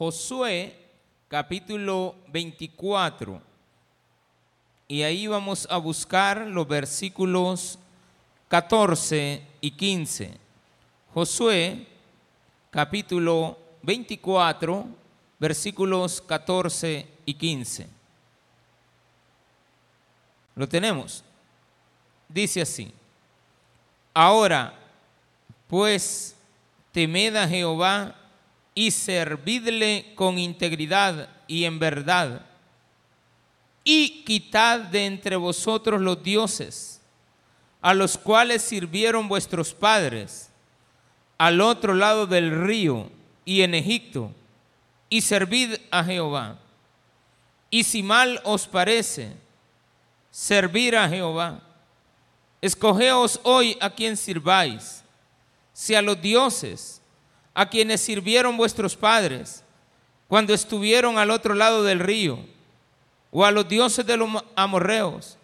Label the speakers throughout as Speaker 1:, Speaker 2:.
Speaker 1: Josué capítulo 24. Y ahí vamos a buscar los versículos 14 y 15. Josué capítulo 24, versículos 14 y 15. ¿Lo tenemos? Dice así. Ahora, pues, temed a Jehová y servidle con integridad y en verdad, y quitad de entre vosotros los dioses, a los cuales sirvieron vuestros padres, al otro lado del río y en Egipto, y servid a Jehová. Y si mal os parece servir a Jehová, escogeos hoy a quien sirváis, si a los dioses, a quienes sirvieron vuestros padres cuando estuvieron al otro lado del río, o a los dioses de los amorreos,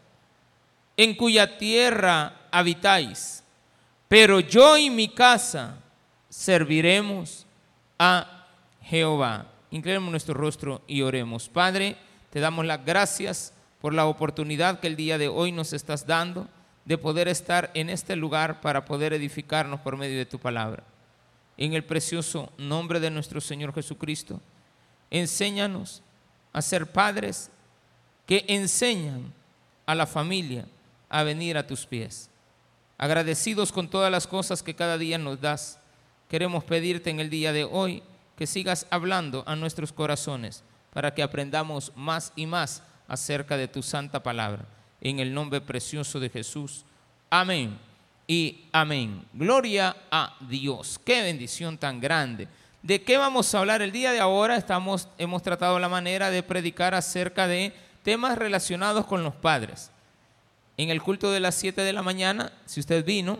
Speaker 1: en cuya tierra habitáis. Pero yo y mi casa serviremos a Jehová. Inclinemos nuestro rostro y oremos. Padre, te damos las gracias por la oportunidad que el día de hoy nos estás dando de poder estar en este lugar para poder edificarnos por medio de tu palabra en el precioso nombre de nuestro Señor Jesucristo. Enséñanos a ser padres que enseñan a la familia a venir a tus pies. Agradecidos con todas las cosas que cada día nos das, queremos pedirte en el día de hoy que sigas hablando a nuestros corazones para que aprendamos más y más acerca de tu santa palabra. En el nombre precioso de Jesús. Amén y amén. Gloria a Dios. Qué bendición tan grande. ¿De qué vamos a hablar el día de ahora? Estamos, hemos tratado la manera de predicar acerca de temas relacionados con los padres. En el culto de las 7 de la mañana, si usted vino,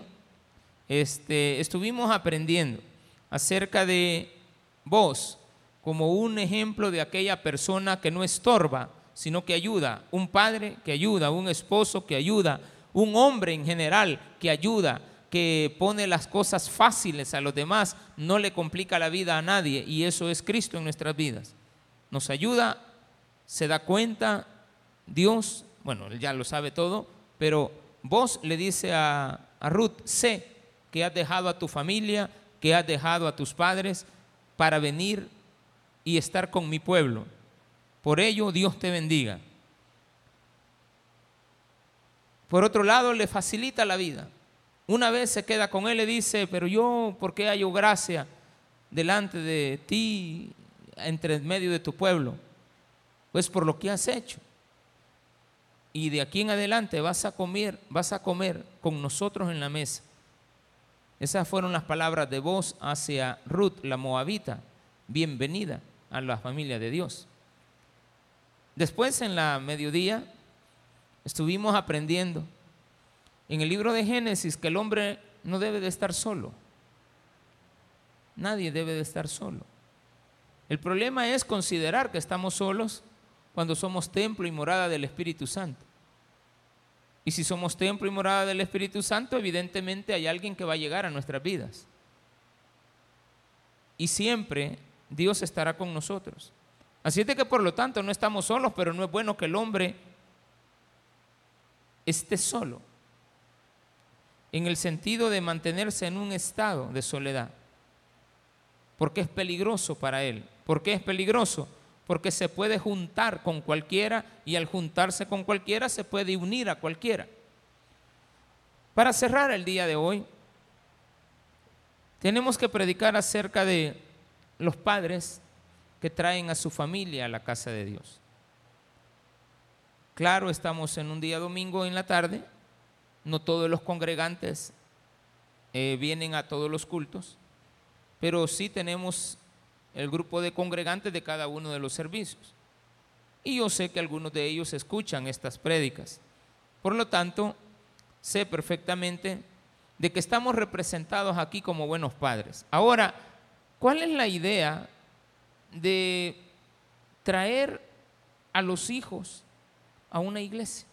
Speaker 1: este, estuvimos aprendiendo acerca de vos como un ejemplo de aquella persona que no estorba, sino que ayuda, un padre que ayuda, un esposo que ayuda, un hombre en general que ayuda, que pone las cosas fáciles a los demás, no le complica la vida a nadie y eso es Cristo en nuestras vidas. Nos ayuda, se da cuenta, Dios, bueno, él ya lo sabe todo, pero vos le dice a, a Ruth, sé que has dejado a tu familia, que has dejado a tus padres para venir y estar con mi pueblo. Por ello Dios te bendiga. Por otro lado, le facilita la vida. Una vez se queda con él y dice, pero yo, ¿por qué hallo gracia delante de ti, entre medio de tu pueblo? Pues por lo que has hecho. Y de aquí en adelante vas a comer, vas a comer con nosotros en la mesa. Esas fueron las palabras de voz hacia Ruth, la moabita. Bienvenida a la familia de Dios. Después en la mediodía estuvimos aprendiendo en el libro de Génesis que el hombre no debe de estar solo. Nadie debe de estar solo. El problema es considerar que estamos solos cuando somos templo y morada del Espíritu Santo. Y si somos templo y morada del Espíritu Santo, evidentemente hay alguien que va a llegar a nuestras vidas. Y siempre Dios estará con nosotros. Así es de que por lo tanto no estamos solos, pero no es bueno que el hombre esté solo, en el sentido de mantenerse en un estado de soledad, porque es peligroso para él. ¿Por qué es peligroso? Porque se puede juntar con cualquiera y al juntarse con cualquiera se puede unir a cualquiera. Para cerrar el día de hoy, tenemos que predicar acerca de los padres que traen a su familia a la casa de Dios. Claro, estamos en un día domingo en la tarde, no todos los congregantes eh, vienen a todos los cultos, pero sí tenemos el grupo de congregantes de cada uno de los servicios. Y yo sé que algunos de ellos escuchan estas prédicas. Por lo tanto, sé perfectamente de que estamos representados aquí como buenos padres. Ahora, ¿cuál es la idea de traer a los hijos a una iglesia.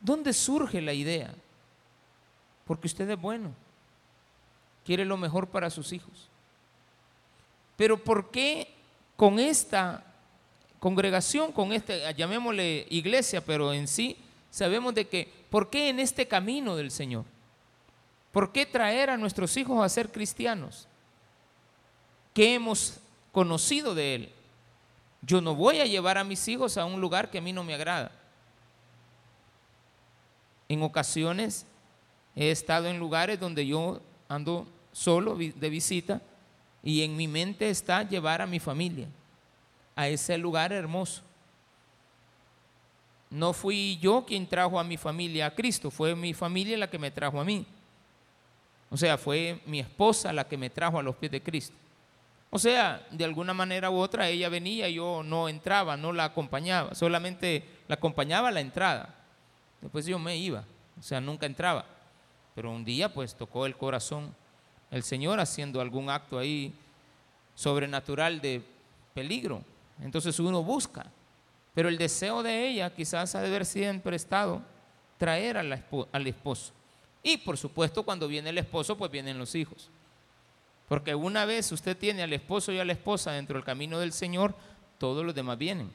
Speaker 1: ¿Dónde surge la idea? Porque usted es bueno, quiere lo mejor para sus hijos. pero ¿por qué con esta congregación, con este, llamémosle iglesia, pero en sí sabemos de que, ¿por qué en este camino del Señor? ¿Por qué traer a nuestros hijos a ser cristianos? ¿Qué hemos conocido de Él? Yo no voy a llevar a mis hijos a un lugar que a mí no me agrada. En ocasiones he estado en lugares donde yo ando solo de visita y en mi mente está llevar a mi familia a ese lugar hermoso. No fui yo quien trajo a mi familia a Cristo, fue mi familia la que me trajo a mí. O sea, fue mi esposa la que me trajo a los pies de Cristo. O sea, de alguna manera u otra ella venía yo no entraba, no la acompañaba, solamente la acompañaba a la entrada. Después yo me iba, o sea, nunca entraba. Pero un día pues tocó el corazón el Señor haciendo algún acto ahí sobrenatural de peligro. Entonces uno busca. Pero el deseo de ella quizás ha de haber siempre estado traer al esposo. Y por supuesto cuando viene el esposo pues vienen los hijos. Porque una vez usted tiene al esposo y a la esposa dentro del camino del Señor, todos los demás vienen.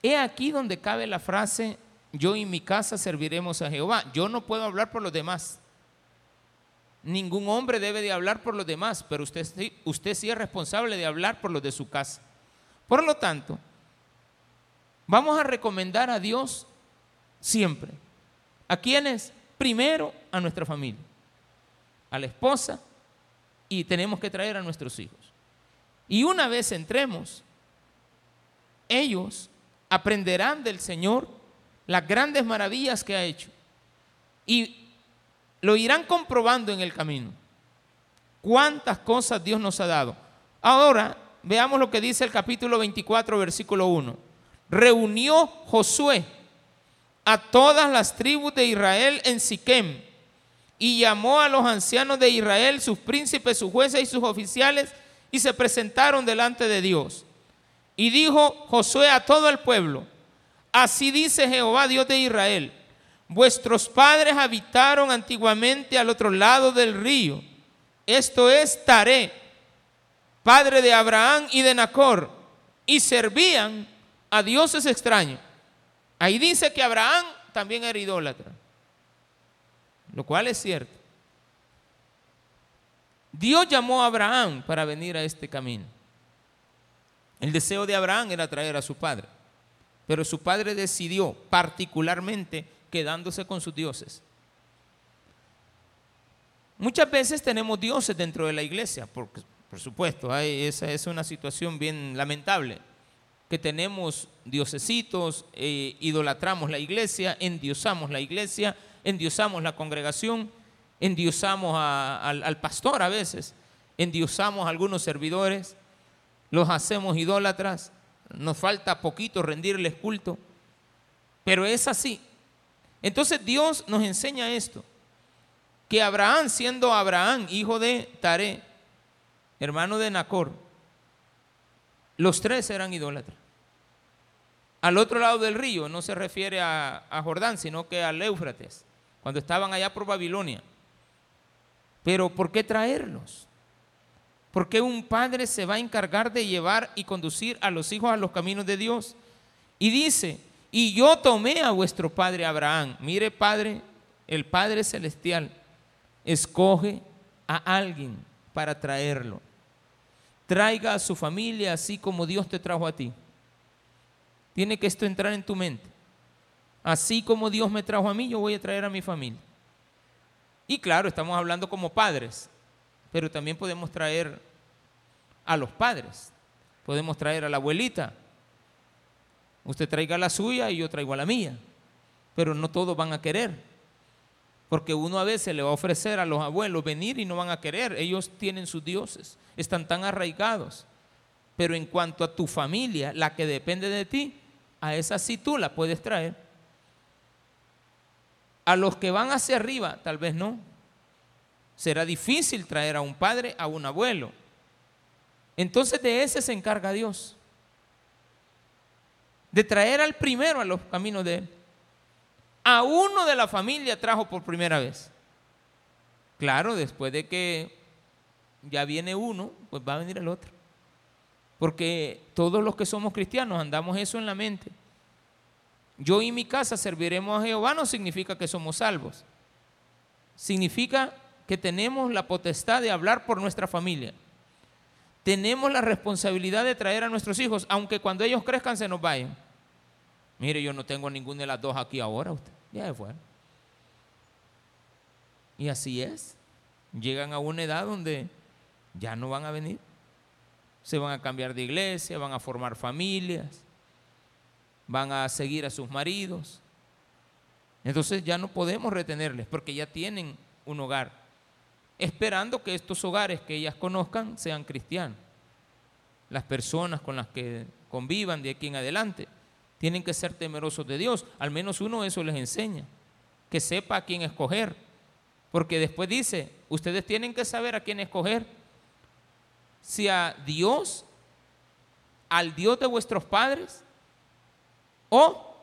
Speaker 1: He aquí donde cabe la frase, yo y mi casa serviremos a Jehová. Yo no puedo hablar por los demás. Ningún hombre debe de hablar por los demás, pero usted, usted sí es responsable de hablar por los de su casa. Por lo tanto, vamos a recomendar a Dios siempre. ¿A quiénes? Primero a nuestra familia, a la esposa y tenemos que traer a nuestros hijos. Y una vez entremos, ellos aprenderán del Señor las grandes maravillas que ha hecho y lo irán comprobando en el camino. Cuántas cosas Dios nos ha dado. Ahora veamos lo que dice el capítulo 24, versículo 1. Reunió Josué a todas las tribus de Israel en Siquem y llamó a los ancianos de Israel, sus príncipes, sus jueces y sus oficiales, y se presentaron delante de Dios. Y dijo Josué a todo el pueblo, así dice Jehová Dios de Israel, vuestros padres habitaron antiguamente al otro lado del río, esto es Taré, padre de Abraham y de Nacor, y servían a dioses extraños. Ahí dice que Abraham también era idólatra, lo cual es cierto. Dios llamó a Abraham para venir a este camino. El deseo de Abraham era traer a su padre, pero su padre decidió particularmente quedándose con sus dioses. Muchas veces tenemos dioses dentro de la iglesia, porque por supuesto, esa es una situación bien lamentable, que tenemos diosesitos, eh, idolatramos la iglesia, endiosamos la iglesia, endiosamos la congregación, endiosamos al, pastor a veces, endiosamos a algunos servidores, los hacemos idólatras, nos falta poquito rendirles culto, pero es así. Entonces Dios nos enseña esto, que Abraham, siendo Abraham, hijo de Taré, hermano de Nacor, los tres eran idólatras. Al otro lado del río, no se refiere a, Jordán, sino que al Éufrates, cuando estaban allá por Babilonia. Pero ¿por qué traerlos? ¿Por qué un padre se va a encargar de llevar y conducir a los hijos a los caminos de Dios? Y dice, y yo tomé a vuestro padre Abraham. Mire, Padre, el Padre Celestial escoge a alguien para traerlo. Traiga a su familia así como Dios te trajo a ti. Tiene que esto entrar en tu mente. Así como Dios me trajo a mí, yo voy a traer a mi familia. Y claro, estamos hablando como padres, pero también podemos traer a los padres. Podemos traer a la abuelita. Usted traiga la suya y yo traigo a la mía. Pero no todos van a querer. Porque uno a veces le va a ofrecer a los abuelos venir y no van a querer. Ellos tienen sus dioses, están tan arraigados. Pero en cuanto a tu familia, la que depende de ti, a esa sí tú la puedes traer. A los que van hacia arriba, tal vez no. Será difícil traer a un padre, a un abuelo. Entonces de ese se encarga Dios. De traer al primero a los caminos de Él a uno de la familia trajo por primera vez. Claro, después de que ya viene uno, pues va a venir el otro. Porque todos los que somos cristianos andamos eso en la mente. Yo y mi casa serviremos a Jehová no significa que somos salvos. Significa que tenemos la potestad de hablar por nuestra familia. Tenemos la responsabilidad de traer a nuestros hijos, aunque cuando ellos crezcan se nos vayan. Mire, yo no tengo ninguna de las dos aquí ahora, usted. Ya se fueron. Y así es. Llegan a una edad donde ya no van a venir. Se van a cambiar de iglesia, van a formar familias, van a seguir a sus maridos. Entonces ya no podemos retenerles porque ya tienen un hogar, esperando que estos hogares que ellas conozcan sean cristianos. Las personas con las que convivan de aquí en adelante tienen que ser temerosos de Dios. Al menos uno eso les enseña, que sepa a quién escoger. Porque después dice, ustedes tienen que saber a quién escoger si a Dios, al Dios de vuestros padres, o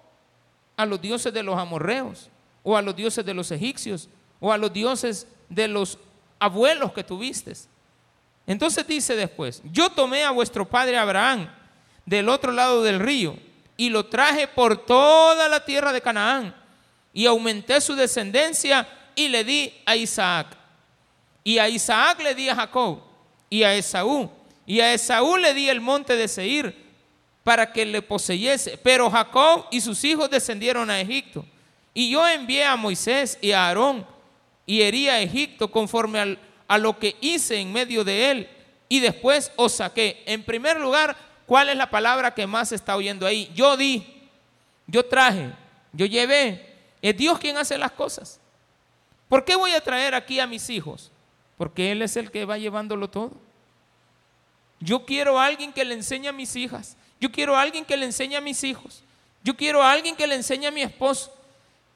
Speaker 1: a los dioses de los amorreos, o a los dioses de los egipcios, o a los dioses de los abuelos que tuviste. Entonces dice después, yo tomé a vuestro padre Abraham del otro lado del río y lo traje por toda la tierra de Canaán y aumenté su descendencia y le di a Isaac. Y a Isaac le di a Jacob y a Esaú. Y a Esaú le di el monte de Seir para que le poseyese. Pero Jacob y sus hijos descendieron a Egipto. Y yo envié a Moisés y a Aarón y herí a Egipto conforme a lo que hice en medio de él. Y después os saqué. En primer lugar, ¿cuál es la palabra que más está oyendo ahí? Yo di, yo traje, yo llevé. Es Dios quien hace las cosas. ¿Por qué voy a traer aquí a mis hijos? porque Él es el que va llevándolo todo. Yo quiero a alguien que le enseñe a mis hijas. Yo quiero a alguien que le enseñe a mis hijos. Yo quiero a alguien que le enseñe a mi esposo.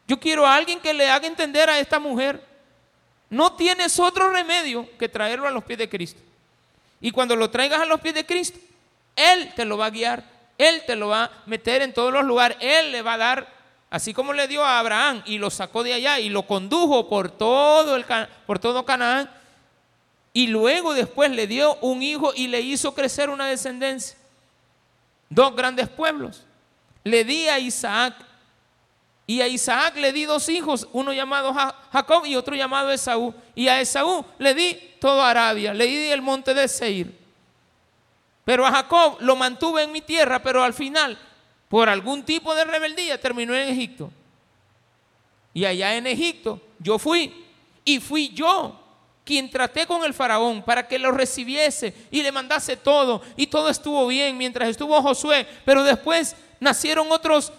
Speaker 1: Yo quiero a alguien que le haga entender a esta mujer. No tienes otro remedio que traerlo a los pies de Cristo. Y cuando lo traigas a los pies de Cristo, Él te lo va a guiar. Él te lo va a meter en todos los lugares. Él le va a dar, así como le dio a Abraham y lo sacó de allá y lo condujo por todo, el, por todo Canaán y luego después le dio un hijo y le hizo crecer una descendencia. Dos grandes pueblos. Le di a Isaac. Y a Isaac le di dos hijos, uno llamado Jacob y otro llamado Esaú. Y a Esaú le di toda Arabia, le di el monte de Seir. Pero a Jacob lo mantuve en mi tierra, pero al final, por algún tipo de rebeldía, terminó en Egipto. Y allá en Egipto yo fui, y fui yo quien traté con el faraón para que lo recibiese y le mandase todo, y todo estuvo bien mientras estuvo Josué, pero después nacieron otros,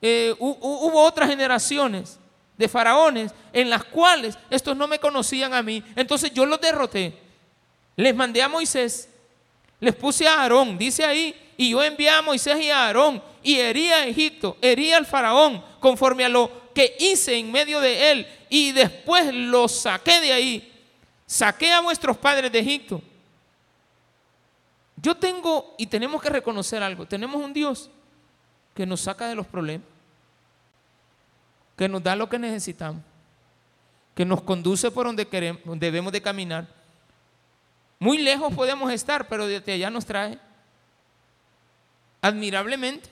Speaker 1: eh, hubo otras generaciones de faraones en las cuales estos no me conocían a mí, entonces yo los derroté, les mandé a Moisés, les puse a Aarón, dice ahí, y yo envié a Moisés y a Aarón, y hería a Egipto, hería al faraón, conforme a lo que hice en medio de él, y después lo saqué de ahí saqué a vuestros padres de Egipto. Yo tengo, y tenemos que reconocer algo, tenemos un Dios que nos saca de los problemas, que nos da lo que necesitamos, que nos conduce por donde queremos, debemos de caminar. Muy lejos podemos estar, pero desde allá nos trae. Admirablemente.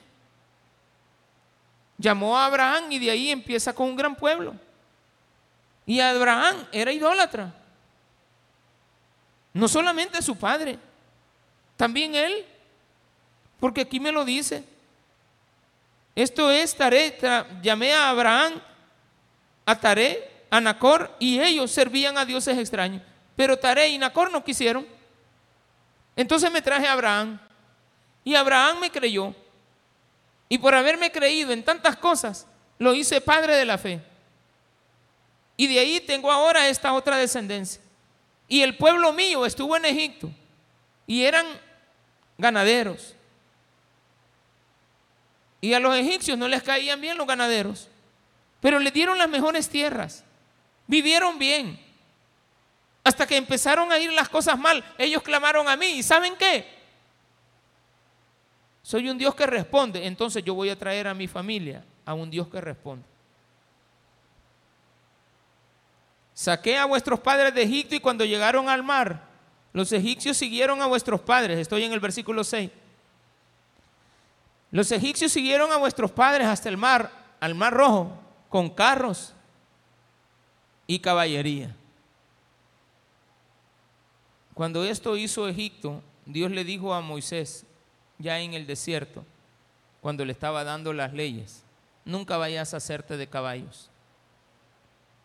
Speaker 1: Llamó a Abraham y de ahí empieza con un gran pueblo. Y Abraham era idólatra. No solamente su padre, también él. Porque aquí me lo dice. Esto es Taré, llamé a Abraham, a Taré, a Nacor, y ellos servían a dioses extraños. Pero Taré y Nacor no quisieron. Entonces me traje a Abraham. Y Abraham me creyó. Y por haberme creído en tantas cosas, lo hice padre de la fe. Y de ahí tengo ahora esta otra descendencia. Y el pueblo mío estuvo en Egipto y eran ganaderos. Y a los egipcios no les caían bien los ganaderos, pero les dieron las mejores tierras. Vivieron bien. Hasta que empezaron a ir las cosas mal, ellos clamaron a mí. ¿Y saben qué? Soy un Dios que responde, entonces yo voy a traer a mi familia a un Dios que responde. Saqué a vuestros padres de Egipto y cuando llegaron al mar, Los egipcios siguieron a vuestros padres, estoy en el versículo 6. Los egipcios siguieron a vuestros padres hasta el mar, al mar rojo, con carros y caballería. Cuando esto hizo Egipto, Dios le dijo a Moisés, ya en el desierto, cuando le estaba dando las leyes, nunca vayas a hacerte de caballos,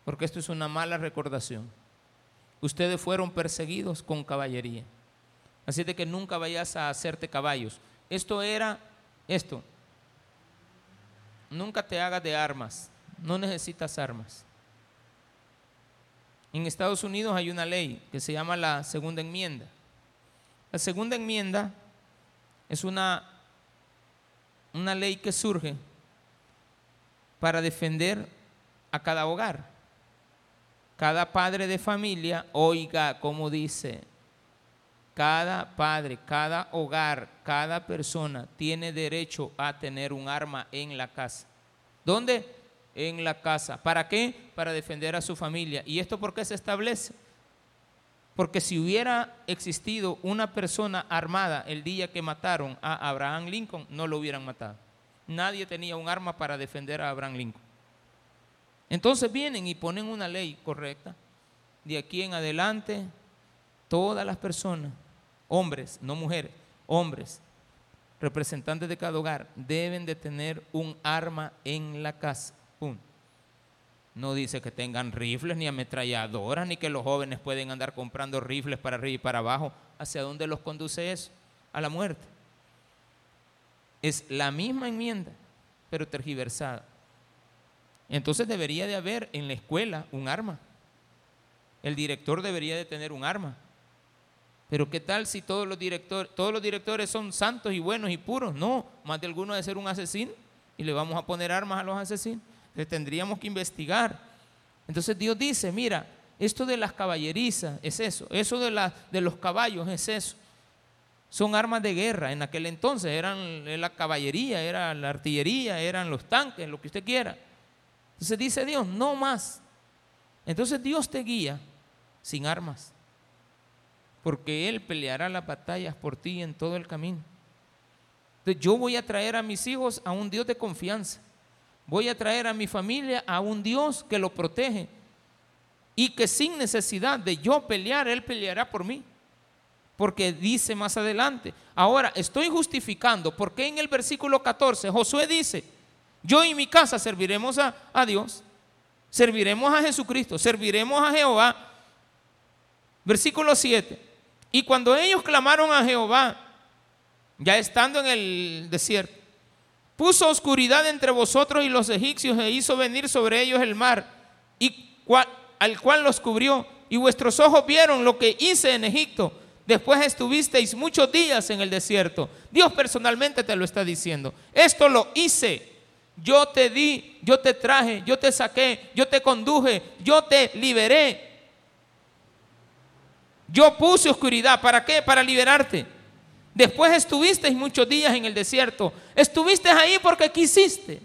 Speaker 1: porque esto es una mala recordación. Ustedes fueron perseguidos con caballería, así de que nunca vayas a hacerte caballos. Esto era esto. Nunca te hagas de armas, no necesitas armas. En Estados Unidos hay una ley que se llama la segunda enmienda. La segunda enmienda es una, una ley que surge para defender a cada hogar. Cada padre de familia oiga como dice, cada padre, cada hogar, cada persona tiene derecho a tener un arma en la casa. ¿Dónde? En la casa. ¿Para qué? Para defender a su familia. ¿Y esto por qué se establece? Porque si hubiera existido una persona armada el día que mataron a Abraham Lincoln, no lo hubieran matado. Nadie tenía un arma para defender a Abraham Lincoln. Entonces vienen y ponen una ley correcta. De aquí en adelante, todas las personas hombres, no mujeres, hombres, representantes de cada hogar, deben de tener un arma en la casa. No dice que tengan rifles ni ametralladoras, ni que los jóvenes pueden andar comprando rifles para arriba y para abajo. ¿Hacia dónde los conduce eso? A la muerte. Es la misma enmienda, pero tergiversada. Entonces debería de haber en la escuela un arma. El director debería de tener un arma. Pero ¿qué tal si todos los directores, todos los directores son santos y buenos y puros? No, más de alguno de ser un asesino y le vamos a poner armas a los asesinos. Entonces tendríamos que investigar. Entonces Dios dice, mira, esto de las caballerizas es eso, eso de, de los caballos es eso. Son armas de guerra. En aquel entonces eran la caballería, era la artillería, eran los tanques, lo que usted quiera. Entonces dice Dios, no más. Entonces Dios te guía sin armas porque Él peleará las batallas por ti en todo el camino. Entonces yo voy a traer a mis hijos a un Dios de confianza. Voy a traer a mi familia a un Dios que lo protege y que sin necesidad de yo pelear, Él peleará por mí. Porque dice más adelante, ahora estoy justificando, porque en el versículo 14 Josué dice, yo y mi casa serviremos a, Dios, serviremos a Jesucristo, serviremos a Jehová. Versículo 7, y cuando ellos clamaron a Jehová, ya estando en el desierto, puso oscuridad entre vosotros y los egipcios e hizo venir sobre ellos el mar, y al cual los cubrió. Y vuestros ojos vieron lo que hice en Egipto. Después estuvisteis muchos días en el desierto. Dios personalmente te lo está diciendo. Esto lo hice. Yo te di, yo te traje, yo te saqué, yo te conduje, yo te liberé. Yo puse oscuridad. ¿Para qué? Para liberarte. Después estuviste muchos días en el desierto. Estuviste ahí porque quisiste.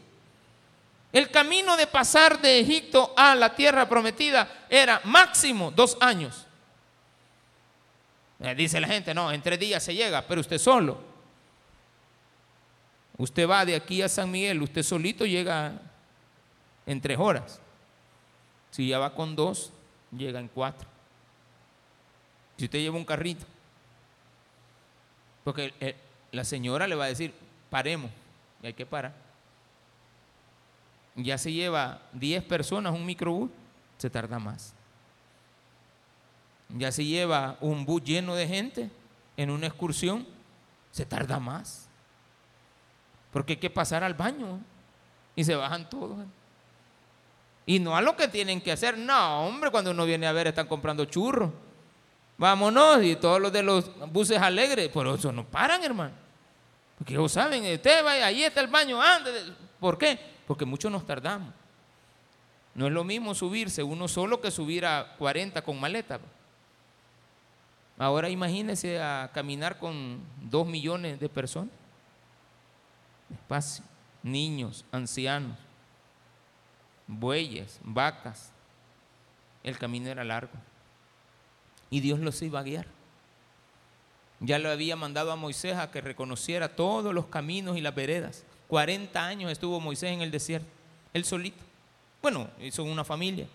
Speaker 1: El camino de pasar de Egipto a la tierra prometida era máximo dos años. Eh, dice la gente, no, en tres días se llega, pero usted solo. Usted va de aquí a San Miguel, usted solito llega en tres horas. Si ya va con dos, llega en cuatro. Si usted lleva un carrito, porque la señora le va a decir, paremos, y hay que parar. Ya se lleva 10 personas un microbús, se tarda más. Ya se lleva un bus lleno de gente en una excursión, se tarda más. Porque hay que pasar al baño y se bajan todos. Y no a lo que tienen que hacer. No, hombre, cuando uno viene a ver están comprando churros vámonos, y todos los de los buses alegres, por eso no paran, hermano. Porque ellos saben, usted vaya, ahí está el baño, ande. ¿Por qué? Porque muchos nos tardamos. No es lo mismo subirse uno solo que subir a 40 con maleta. Ahora imagínese a caminar con dos millones de personas. Espacio. Niños, ancianos, bueyes, vacas. El camino era largo y Dios los iba a guiar. Ya le había mandado a Moisés a que reconociera todos los caminos y las veredas. 40 años estuvo Moisés en el desierto, él solito. Bueno, hizo una familia.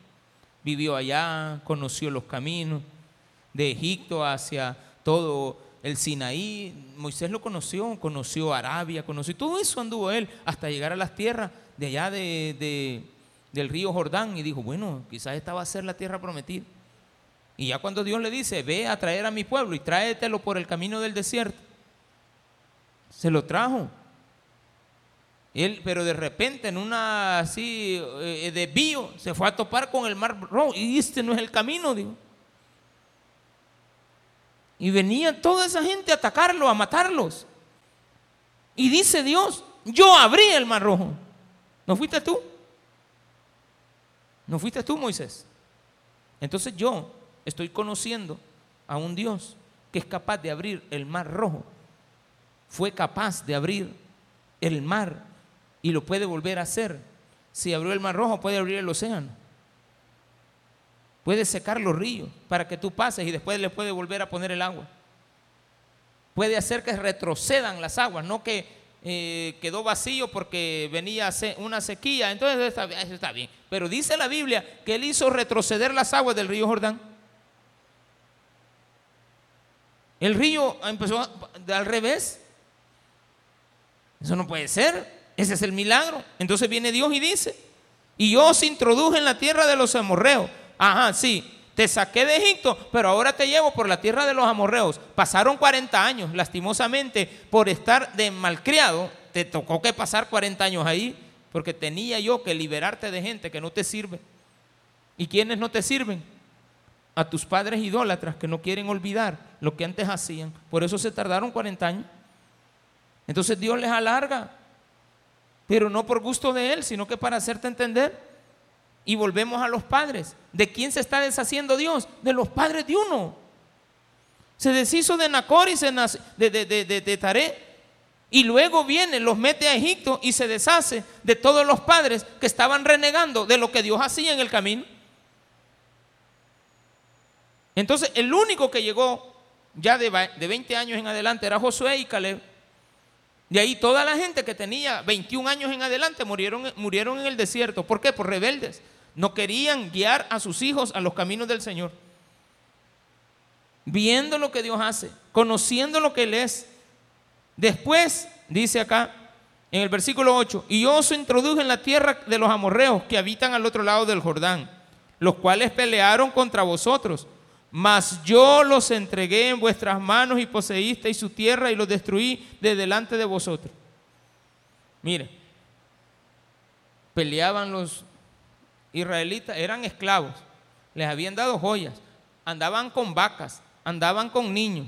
Speaker 1: Vivió allá, conoció los caminos de Egipto hacia todo el Sinaí. Moisés lo conoció, conoció Arabia, conoció todo eso anduvo él hasta llegar a las tierras de allá de, del río Jordán y dijo, bueno, quizás esta va a ser la tierra prometida. Y ya cuando Dios le dice, ve a traer a mi pueblo y tráetelo por el camino del desierto, se lo trajo. Él, pero de repente en una así eh, desvío se fue a topar con el mar rojo y este no es el camino, digo. Y venía toda esa gente a atacarlo, a matarlos. Y dice Dios, yo abrí el mar rojo. ¿No fuiste tú? ¿No fuiste tú, Moisés? Entonces yo estoy conociendo a un Dios que es capaz de abrir el mar rojo. Fue capaz de abrir el mar y lo puede volver a hacer. Si abrió el mar rojo, puede abrir el océano. Puede secar los ríos para que tú pases y después le puede volver a poner el agua. Puede hacer que retrocedan las aguas, no que eh, quedó vacío porque venía una sequía. Entonces eso está bien. Pero dice la Biblia que él hizo retroceder las aguas del río Jordán. El río empezó al revés. Eso no puede ser. Ese es el milagro. Entonces viene Dios y dice, y yo os introduje en la tierra de los amorreos. Ajá, sí, te saqué de Egipto, pero ahora te llevo por la tierra de los amorreos. Pasaron 40 años, lastimosamente, por estar de malcriado, te tocó que pasar 40 años ahí, porque tenía yo que liberarte de gente que no te sirve. ¿Y quiénes no te sirven? a tus padres idólatras que no quieren olvidar lo que antes hacían. Por eso se tardaron 40 años. Entonces Dios les alarga, pero no por gusto de Él, sino que para hacerte entender. Y volvemos a los padres. ¿De quién se está deshaciendo Dios? De los padres de uno. Se deshizo de Nacor y se de, de, de, de Taré. Y luego viene, los mete a Egipto y se deshace de todos los padres que estaban renegando de lo que Dios hacía en el camino. Entonces, el único que llegó ya de, 20 años en adelante era Josué y Caleb. De ahí toda la gente que tenía 21 años en adelante murieron, murieron en el desierto. ¿Por qué? Por rebeldes. No querían guiar a sus hijos a los caminos del Señor. Viendo lo que Dios hace, conociendo lo que Él es. Después, dice acá en el versículo 8, y yo os introduje en la tierra de los amorreos que habitan al otro lado del Jordán, los cuales pelearon contra vosotros mas yo los entregué en vuestras manos y poseísteis su tierra y los destruí de delante de vosotros. Mire, peleaban los israelitas, eran esclavos, les habían dado joyas, andaban con vacas, andaban con niños.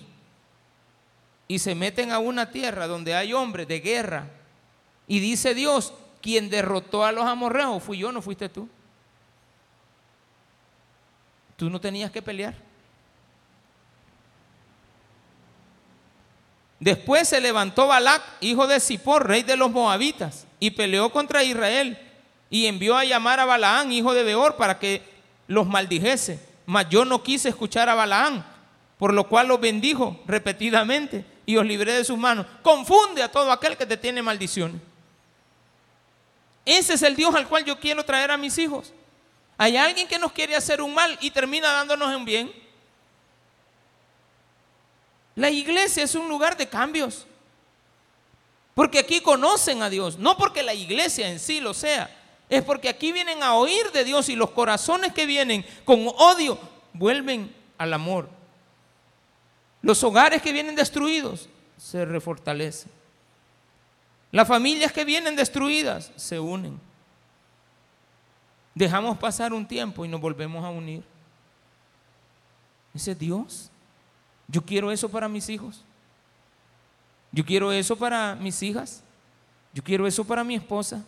Speaker 1: Y se meten a una tierra donde hay hombres de guerra. Y dice Dios, quien derrotó a los amorreos fui yo, no fuiste tú. Tú no tenías que pelear. Después se levantó Balac, hijo de Zippor, rey de los moabitas, y peleó contra Israel y envió a llamar a Balaán, hijo de Beor, para que los maldijese. Mas yo no quise escuchar a Balaán, por lo cual los bendijo repetidamente y os libré de sus manos. Confunde a todo aquel que te tiene maldiciones. Ese es el Dios al cual yo quiero traer a mis hijos. Hay alguien que nos quiere hacer un mal y termina dándonos un bien. La iglesia es un lugar de cambios. Porque aquí conocen a Dios, no porque la iglesia en sí lo sea, es porque aquí vienen a oír de Dios y los corazones que vienen con odio vuelven al amor. Los hogares que vienen destruidos se refortalecen. Las familias que vienen destruidas se unen. Dejamos pasar un tiempo y nos volvemos a unir. Ese Dios yo quiero eso para mis hijos. Yo quiero eso para mis hijas. Yo quiero eso para mi esposa.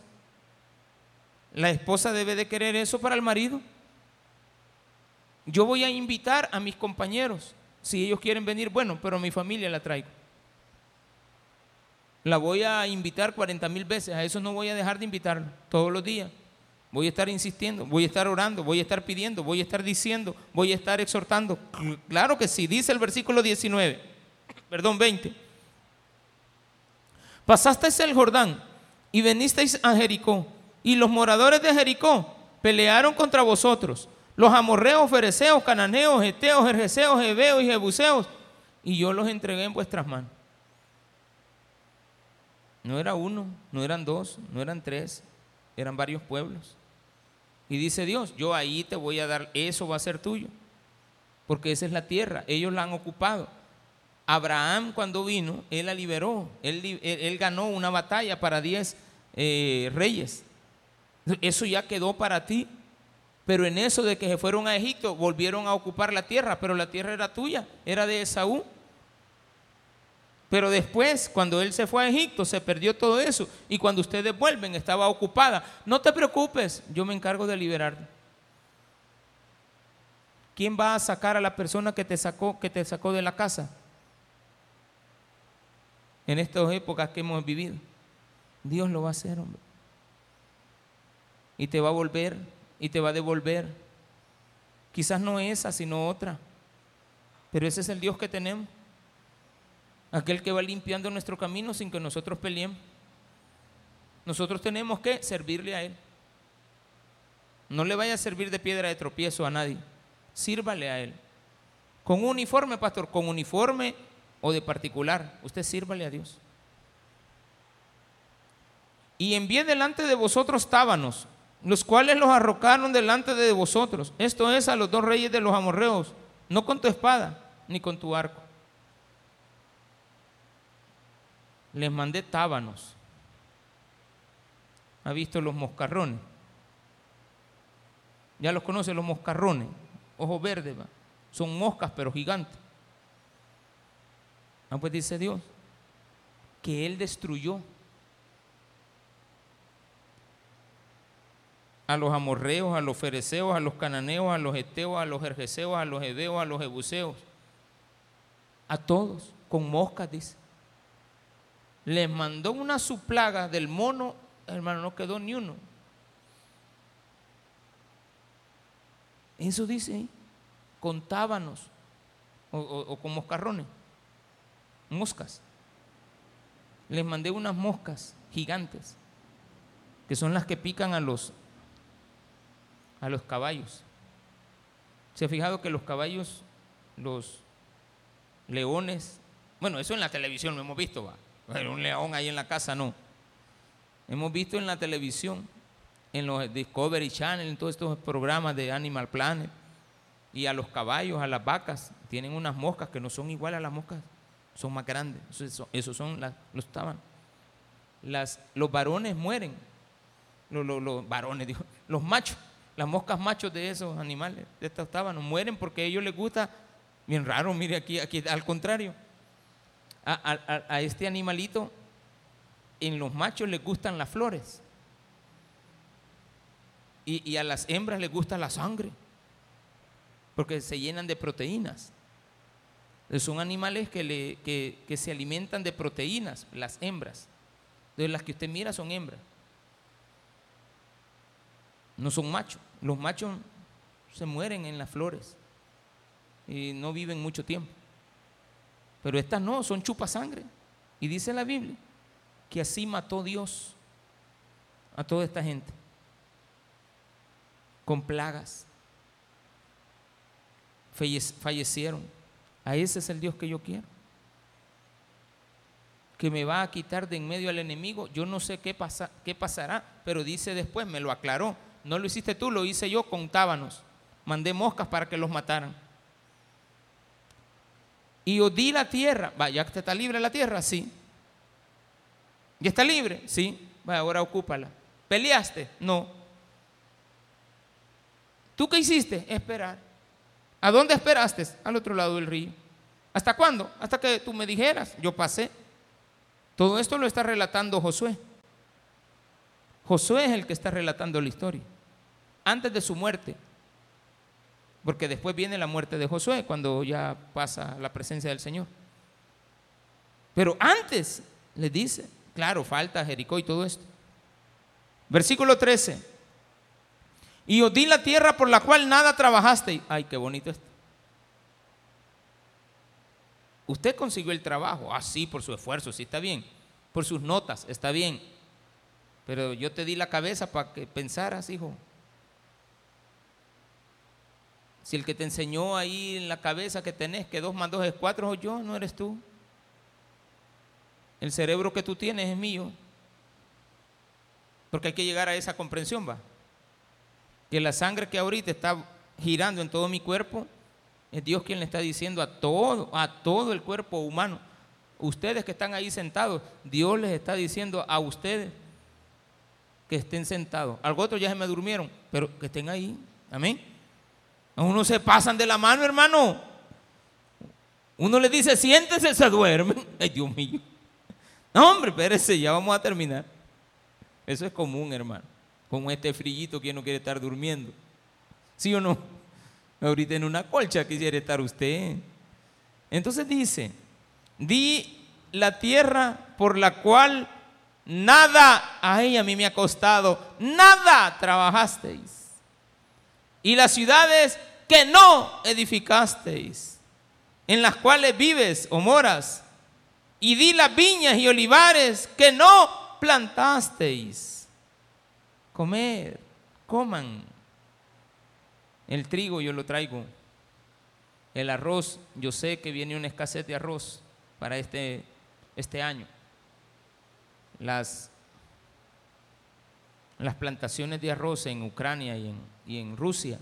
Speaker 1: La esposa debe de querer eso para el marido. Yo voy a invitar a mis compañeros. Si ellos quieren venir, bueno, pero mi familia la traigo. La voy a invitar 40 mil veces. A eso no voy a dejar de invitarlo todos los días. Voy a estar insistiendo, voy a estar orando, voy a estar pidiendo, voy a estar diciendo, voy a estar exhortando. Claro que sí, dice el versículo 19. perdón, 20. Pasasteis el Jordán y venisteis a Jericó, y los moradores de Jericó pelearon contra vosotros, los amorreos, fereceos, cananeos, eteos, jerjeseos, heveos y jebuseos, y yo los entregué en vuestras manos. No era uno, no eran dos, no eran tres, eran varios pueblos. Y dice Dios, yo ahí te voy a dar, eso va a ser tuyo, porque esa es la tierra, ellos la han ocupado. Abraham cuando vino, él la liberó, él, ganó una batalla para diez eh, reyes. Eso ya quedó para ti. Pero en eso de que se fueron a Egipto, volvieron a ocupar la tierra, pero la tierra era tuya, era de Esaú. Pero después, cuando él se fue a Egipto, se perdió todo eso. Y cuando ustedes vuelven, estaba ocupada. No te preocupes, yo me encargo de liberarte. ¿Quién va a sacar a la persona que te sacó, que te sacó de la casa? En estas épocas que hemos vivido. Dios lo va a hacer, hombre. Y te va a volver y te va a devolver. Quizás no esa, sino otra. Pero ese es el Dios que tenemos. Aquel que va limpiando nuestro camino sin que nosotros peleemos. Nosotros tenemos que servirle a Él. No le vaya a servir de piedra de tropiezo a nadie. Sírvale a Él. Con uniforme, pastor, con uniforme o de particular. Usted sírvale a Dios. Y envié delante de vosotros tábanos, los cuales los arrocaron delante de vosotros. Esto es a los dos reyes de los amorreos, no con tu espada ni con tu arco les mandé tábanos. ¿Ha visto los moscarrones? Ya los conoce los moscarrones, ojo verde, son moscas pero gigantes. Ah, pues dice Dios que Él destruyó a los amorreos, a los fereceos, a los cananeos, a los eteos, a los jerjeseos, a los heveos, a los jebuseos, a todos, con moscas, dice les mandó una suplaga del mono, hermano, no quedó ni uno. Eso dice contábanos o, o con moscarrones, moscas. Les mandé unas moscas gigantes, que son las que pican a los, a los caballos. ¿Se ha fijado que los caballos, los leones, bueno, eso en la televisión lo hemos visto, va un león ahí en la casa, no. Hemos visto en la televisión, en los Discovery Channel, en todos estos programas de Animal Planet, y a los caballos, a las vacas, tienen unas moscas que no son iguales a las moscas, son más grandes. Esos son los estaban. Las, los varones mueren, los, varones, digo, los machos, las moscas machos de esos animales, de estos tábanos, mueren porque a ellos les gusta, bien raro, mire aquí, aquí al contrario, a, este animalito, en los machos les gustan las flores y, a las hembras les gusta la sangre porque se llenan de proteínas. Son animales que, le, que, se alimentan de proteínas, las hembras. De las que usted mira son hembras. No son machos. Los machos se mueren en las flores y no viven mucho tiempo. Pero estas no, son chupasangre. Y dice la Biblia que así mató Dios a toda esta gente. Con plagas. Fallecieron. A ese es el Dios que yo quiero. Que me va a quitar de en medio al enemigo. Yo no sé qué, pasa, qué pasará, pero dice después, me lo aclaró. No lo hiciste tú, lo hice yo con tábanos. Mandé moscas para que los mataran. Y os di la tierra. Vaya, ya está libre la tierra, sí. ¿Y está libre? Sí. Vaya, ahora ocúpala. ¿Peleaste? No. ¿Tú qué hiciste? Esperar. ¿A dónde esperaste? Al otro lado del río. ¿Hasta cuándo? Hasta que tú me dijeras. Yo pasé. Todo esto lo está relatando Josué. Josué es el que está relatando la historia. Antes de su muerte, porque después viene la muerte de Josué cuando ya pasa la presencia del Señor. Pero antes le dice, claro, falta Jericó y todo esto. Versículo 13. Y os di la tierra por la cual nada trabajaste. Ay, qué bonito esto. Usted consiguió el trabajo, ah, sí, por su esfuerzo, sí está bien. Por sus notas, está bien. Pero yo te di la cabeza para que pensaras, hijo. Si el que te enseñó ahí en la cabeza que tenés que dos más dos es cuatro, yo, no eres tú. El cerebro que tú tienes es mío. Porque hay que llegar a esa comprensión, va. Que la sangre que ahorita está girando en todo mi cuerpo, es Dios quien le está diciendo a todo, a todo el cuerpo humano. Ustedes que están ahí sentados, Dios les está diciendo a ustedes que estén sentados. Algo otro ya se me durmieron, pero que estén ahí. Amén. Uno se pasan de la mano, hermano. Uno le dice, siéntese, se duerme. Ay, Dios mío. No, hombre, espérese, ya vamos a terminar. Eso es común, hermano. Con este frillito que no quiere estar durmiendo. ¿Sí o no? Ahorita en una colcha quisiera estar usted. Entonces dice, di la tierra por la cual nada, ay, a mí me ha costado, nada trabajasteis. Y las ciudades que no edificasteis, en las cuales vives o moras, y di las viñas y olivares que no plantasteis. Comer, coman. El trigo yo lo traigo. El arroz, yo sé que viene una escasez de arroz para este, este año. Las, las plantaciones de arroz en Ucrania y en, y en Rusia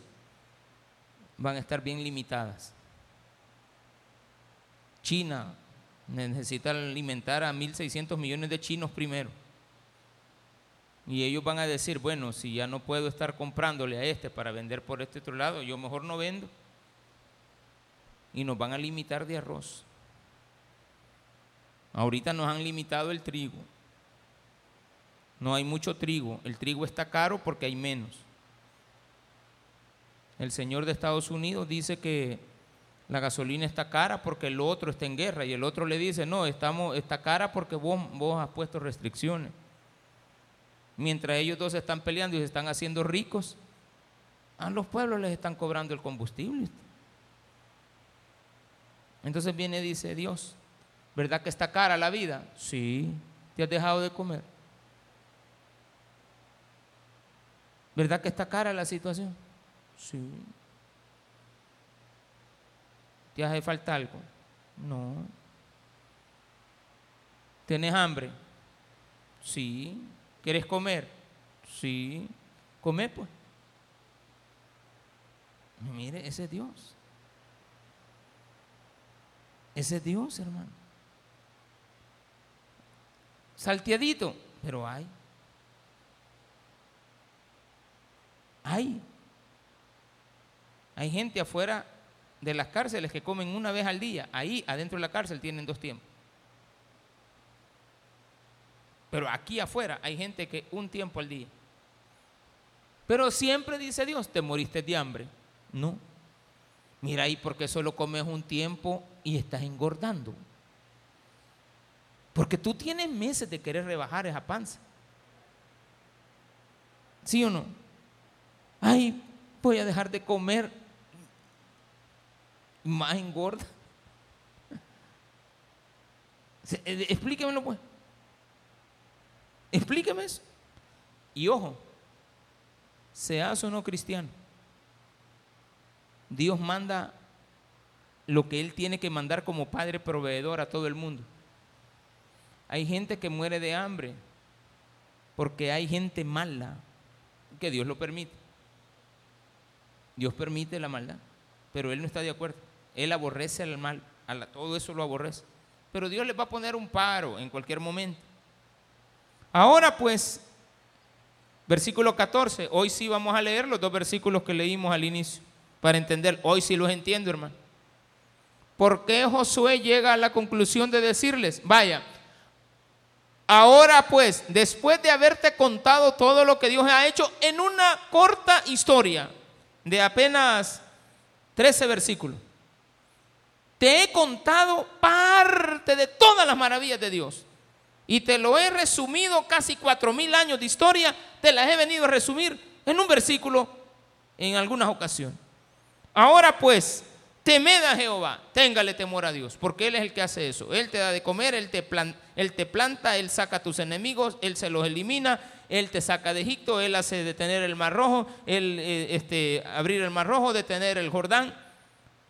Speaker 1: van a estar bien limitadas. China necesita alimentar a 1.600 millones de chinos primero. Y ellos van a decir, bueno, si ya no puedo estar comprándole a este para vender por este otro lado, yo mejor no vendo. Y nos van a limitar de arroz. Ahorita nos han limitado el trigo. No hay mucho trigo. El trigo está caro porque hay menos. El señor de Estados Unidos dice que la gasolina está cara porque el otro está en guerra y el otro le dice, no, estamos, está cara porque vos, vos has puesto restricciones. Mientras ellos dos están peleando y se están haciendo ricos, a los pueblos les están cobrando el combustible. Entonces viene y dice Dios, ¿verdad que está cara la vida? Sí, te has dejado de comer. ¿Verdad que está cara la situación? Sí. ¿Te hace falta algo? No. ¿Tienes hambre? Sí. ¿Quieres comer? Sí. Come pues. Mire, ese es Dios. Ese es Dios, hermano. Salteadito, pero hay. Hay. Hay gente afuera de las cárceles que comen una vez al día. Ahí, adentro de la cárcel, tienen dos tiempos. Pero aquí afuera hay gente que un tiempo al día. Pero siempre dice Dios, te moriste de hambre. No. Mira ahí porque solo comes un tiempo y estás engordando. Porque tú tienes meses de querer rebajar esa panza. ¿Sí o no? Ay, voy a dejar de comer más engorda. Eh, explíquemelo pues. Explíqueme eso. Y ojo, seas o no cristiano, Dios manda lo que Él tiene que mandar como Padre proveedor a todo el mundo. Hay gente que muere de hambre porque hay gente mala que Dios lo permite. Dios permite la maldad, pero Él no está de acuerdo. Él aborrece al mal, todo eso lo aborrece. Pero Dios le va a poner un paro en cualquier momento. Ahora pues, versículo 14, hoy sí vamos a leer los dos versículos que leímos al inicio, para entender, hoy sí los entiendo, hermano. ¿Por qué Josué llega a la conclusión de decirles, vaya, ahora pues, después de haberte contado todo lo que Dios ha hecho en una corta historia de apenas 13 versículos, te he contado parte de todas las maravillas de Dios. Y te lo he resumido casi cuatro mil años de historia, te las he venido a resumir en un versículo en algunas ocasiones. Ahora pues, temed a Jehová, téngale temor a Dios, porque Él es el que hace eso. Él te da de comer, Él te, él te planta, Él saca a tus enemigos, Él se los elimina, Él te saca de Egipto, Él hace detener el mar rojo, Él eh, este, abrir el mar rojo, detener el Jordán,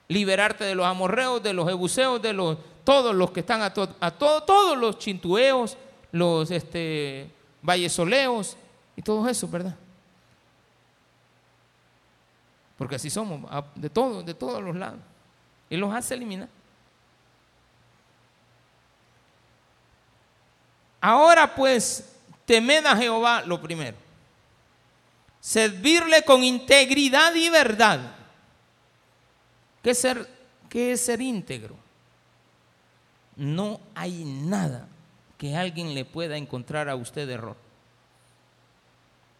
Speaker 1: liberarte de los amorreos, de los ebuseos, de los, todos los que están a, a todos los chintueos, los este, vallesoleos y todo eso, ¿verdad? Porque así somos, de todos, de todos los lados. Y los hace eliminar. Ahora pues, temed a Jehová lo primero. Servirle con integridad y verdad. ¿Qué ser, es ser íntegro? No hay nada que alguien le pueda encontrar a usted error.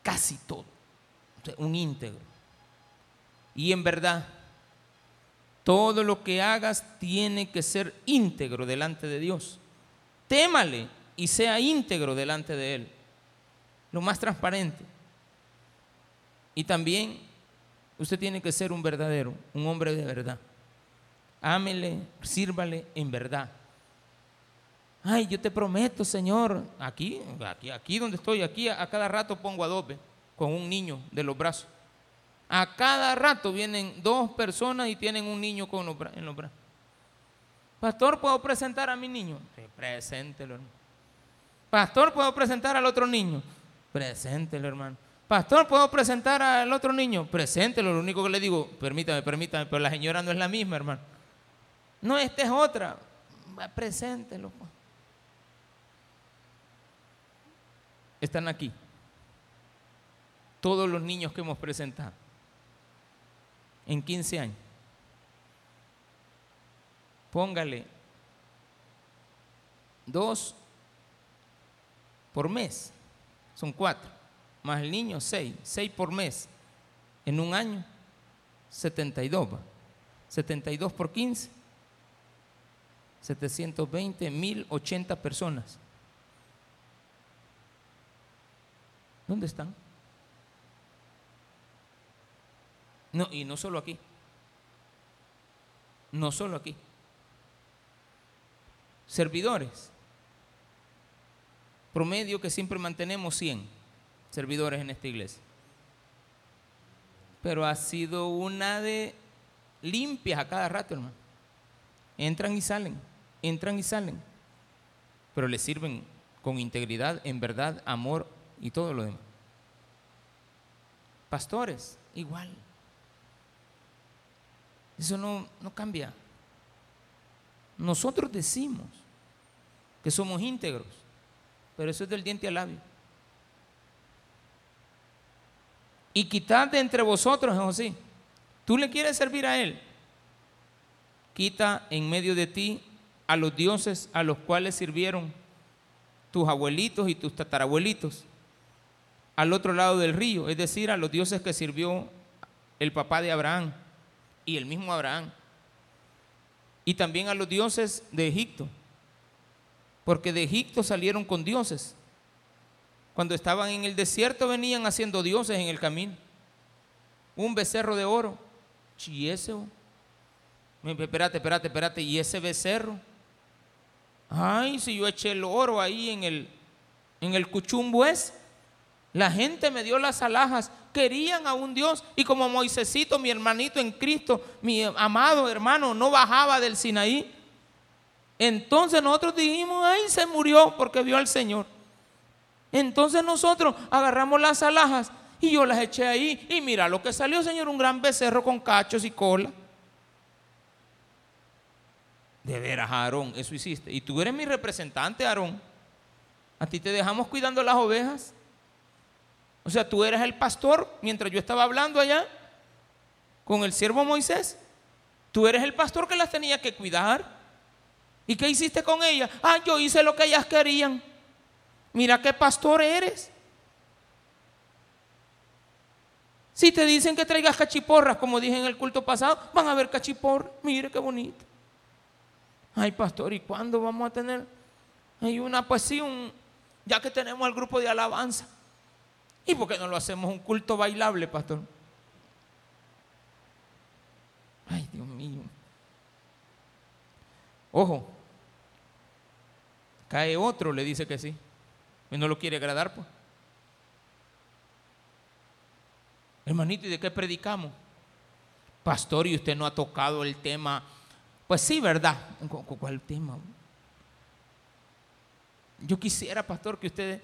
Speaker 1: Casi todo. Un íntegro. Y en verdad, todo lo que hagas tiene que ser íntegro delante de Dios. Témale y sea íntegro delante de Él. Lo más transparente. Y también usted tiene que ser un verdadero, un hombre de verdad. Ámele, sírvale en verdad. Ay, yo te prometo, Señor, aquí, aquí, aquí donde estoy, aquí a, cada rato pongo adobe con un niño de los brazos. A cada rato vienen dos personas y tienen un niño con en los brazos. Pastor, ¿puedo presentar a mi niño? Preséntelo. Pastor, ¿puedo presentar al otro niño? Preséntelo, hermano. Pastor, ¿puedo presentar al otro niño? Preséntelo. Lo único que le digo, permítame, permítame, pero la señora no es la misma, hermano. No, esta es otra. Preséntelo. Pues. Están aquí. Todos los niños que hemos presentado en 15 años. Póngale dos por mes, son cuatro, más el niño seis, seis por mes. En un año, 72 va. 72 por 15, 720, 1080 personas. ¿Dónde están? No, y no solo aquí. No solo aquí. Servidores. Promedio que siempre mantenemos 100 servidores en esta iglesia. Pero ha sido una de limpias a cada rato, hermano. Entran y salen, entran y salen. Pero le sirven con integridad, en verdad, amor y todo lo demás. Pastores, igual. Eso no, no cambia. Nosotros decimos que somos íntegros, pero eso es del diente al labio. Y quitad de entre vosotros, José, tú le quieres servir a Él, quita en medio de ti a los dioses a los cuales sirvieron tus abuelitos y tus tatarabuelitos al otro lado del río, es decir, a los dioses que sirvió el papá de Abraham y el mismo Abraham. Y también a los dioses de Egipto, porque de Egipto salieron con dioses. Cuando estaban en el desierto venían haciendo dioses en el camino. Un becerro de oro. Y ese, espérate, espérate, espérate, y ese becerro. Ay, si yo eché el oro ahí en el, en el cuchumbo ese. La gente me dio las alhajas, querían a un Dios y como Moisésito, mi hermanito en Cristo, mi amado hermano, no bajaba del Sinaí. Entonces nosotros dijimos, ay, se murió porque vio al Señor. Entonces nosotros agarramos las alhajas y yo las eché ahí y mira lo que salió, Señor, un gran becerro con cachos y cola. De veras, Aarón, eso hiciste. Y tú eres mi representante, Aarón. A ti te dejamos cuidando las ovejas. O sea, tú eras el pastor mientras yo estaba hablando allá con el siervo Moisés. Tú eres el pastor que las tenía que cuidar. ¿Y qué hiciste con ellas? Ah, yo hice lo que ellas querían. Mira qué pastor eres. Si te dicen que traigas cachiporras, como dije en el culto pasado, van a ver cachiporras. Mire qué bonito. Ay, pastor, ¿y cuándo vamos a tener? Hay una, pues sí, un, ya que tenemos el grupo de alabanza. ¿Y por qué no lo hacemos un culto bailable, pastor? Ay, Dios mío. Ojo, cae otro, le dice que sí. Y no lo quiere agradar, pues. Hermanito, ¿y de qué predicamos? Pastor, y usted no ha tocado el tema. Pues sí, ¿verdad? ¿Cuál tema? Yo quisiera, pastor, que usted,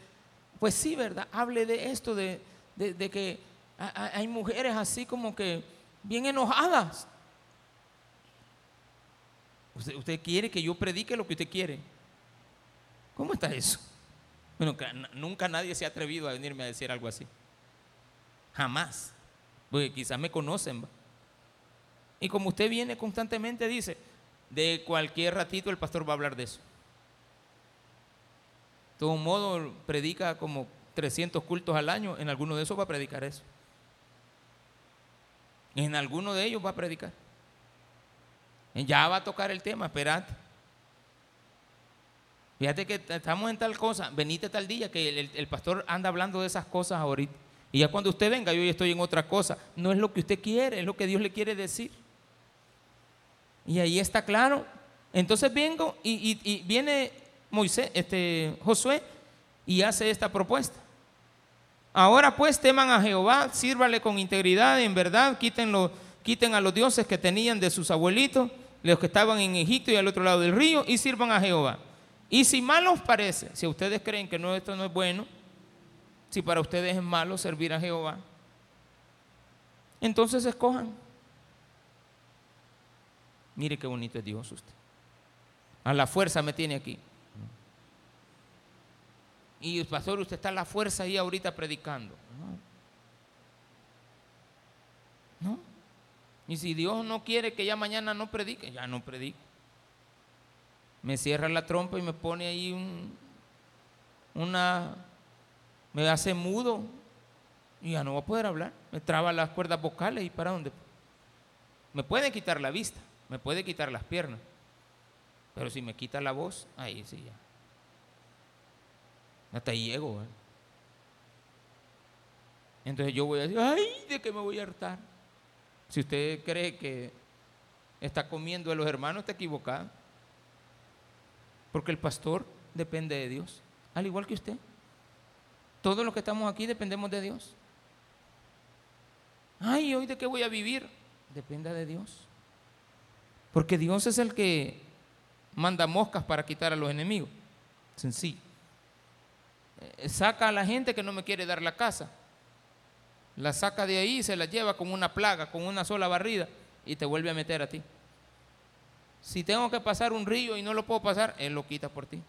Speaker 1: pues sí, ¿verdad? Hable de esto, de, que hay mujeres así como que bien enojadas. Usted, usted, quiere que yo predique lo que usted quiere. ¿Cómo está eso? Bueno, nunca nadie se ha atrevido a venirme a decir algo así. Jamás. Porque quizás me conocen. Y como usted viene constantemente, dice, de cualquier ratito el pastor va a hablar de eso. De todo modo, predica como 300 cultos al año, en alguno de esos va a predicar eso. En alguno de ellos va a predicar. Ya va a tocar el tema, esperate. Fíjate que estamos en tal cosa, venite tal día, que el, pastor anda hablando de esas cosas ahorita. Y ya cuando usted venga, yo ya estoy en otra cosa. No es lo que usted quiere, es lo que Dios le quiere decir. Y ahí está claro. Entonces vengo y, viene Moisés, este, Josué, y hace esta propuesta. Ahora pues teman a Jehová, sírvale con integridad, en verdad, quiten, quiten a los dioses que tenían de sus abuelitos, los que estaban en Egipto y al otro lado del río, y sirvan a Jehová. Y si mal os parece, si ustedes creen que no, esto no es bueno, si para ustedes es malo servir a Jehová, entonces escojan. Mire qué bonito es Dios usted. A la fuerza me tiene aquí. Y pastor, usted está a la fuerza ahí ahorita predicando. ¿No? Y si Dios no quiere que ya mañana no predique, ya no predique me cierra la trompa y me pone ahí un, una, me hace mudo y ya no va a poder hablar, me traba las cuerdas vocales y para dónde. Me puede quitar la vista, me puede quitar las piernas, pero si me quita la voz, ahí sí ya. Hasta ahí llego. ¿eh? Entonces yo voy a decir, ay, ¿de qué me voy a hartar? Si usted cree que está comiendo a los hermanos, está equivocado. Porque el pastor depende de Dios, al igual que usted. Todos los que estamos aquí dependemos de Dios. Ay, ¿hoy de qué voy a vivir? Dependa de Dios. Porque Dios es el que manda moscas para quitar a los enemigos. Sencillo. Eh, saca a la gente que no me quiere dar la casa. La saca de ahí y se la lleva con una plaga, con una sola barrida y te vuelve a meter a ti. Si tengo que pasar un río y no lo puedo pasar, Él lo quita por ti.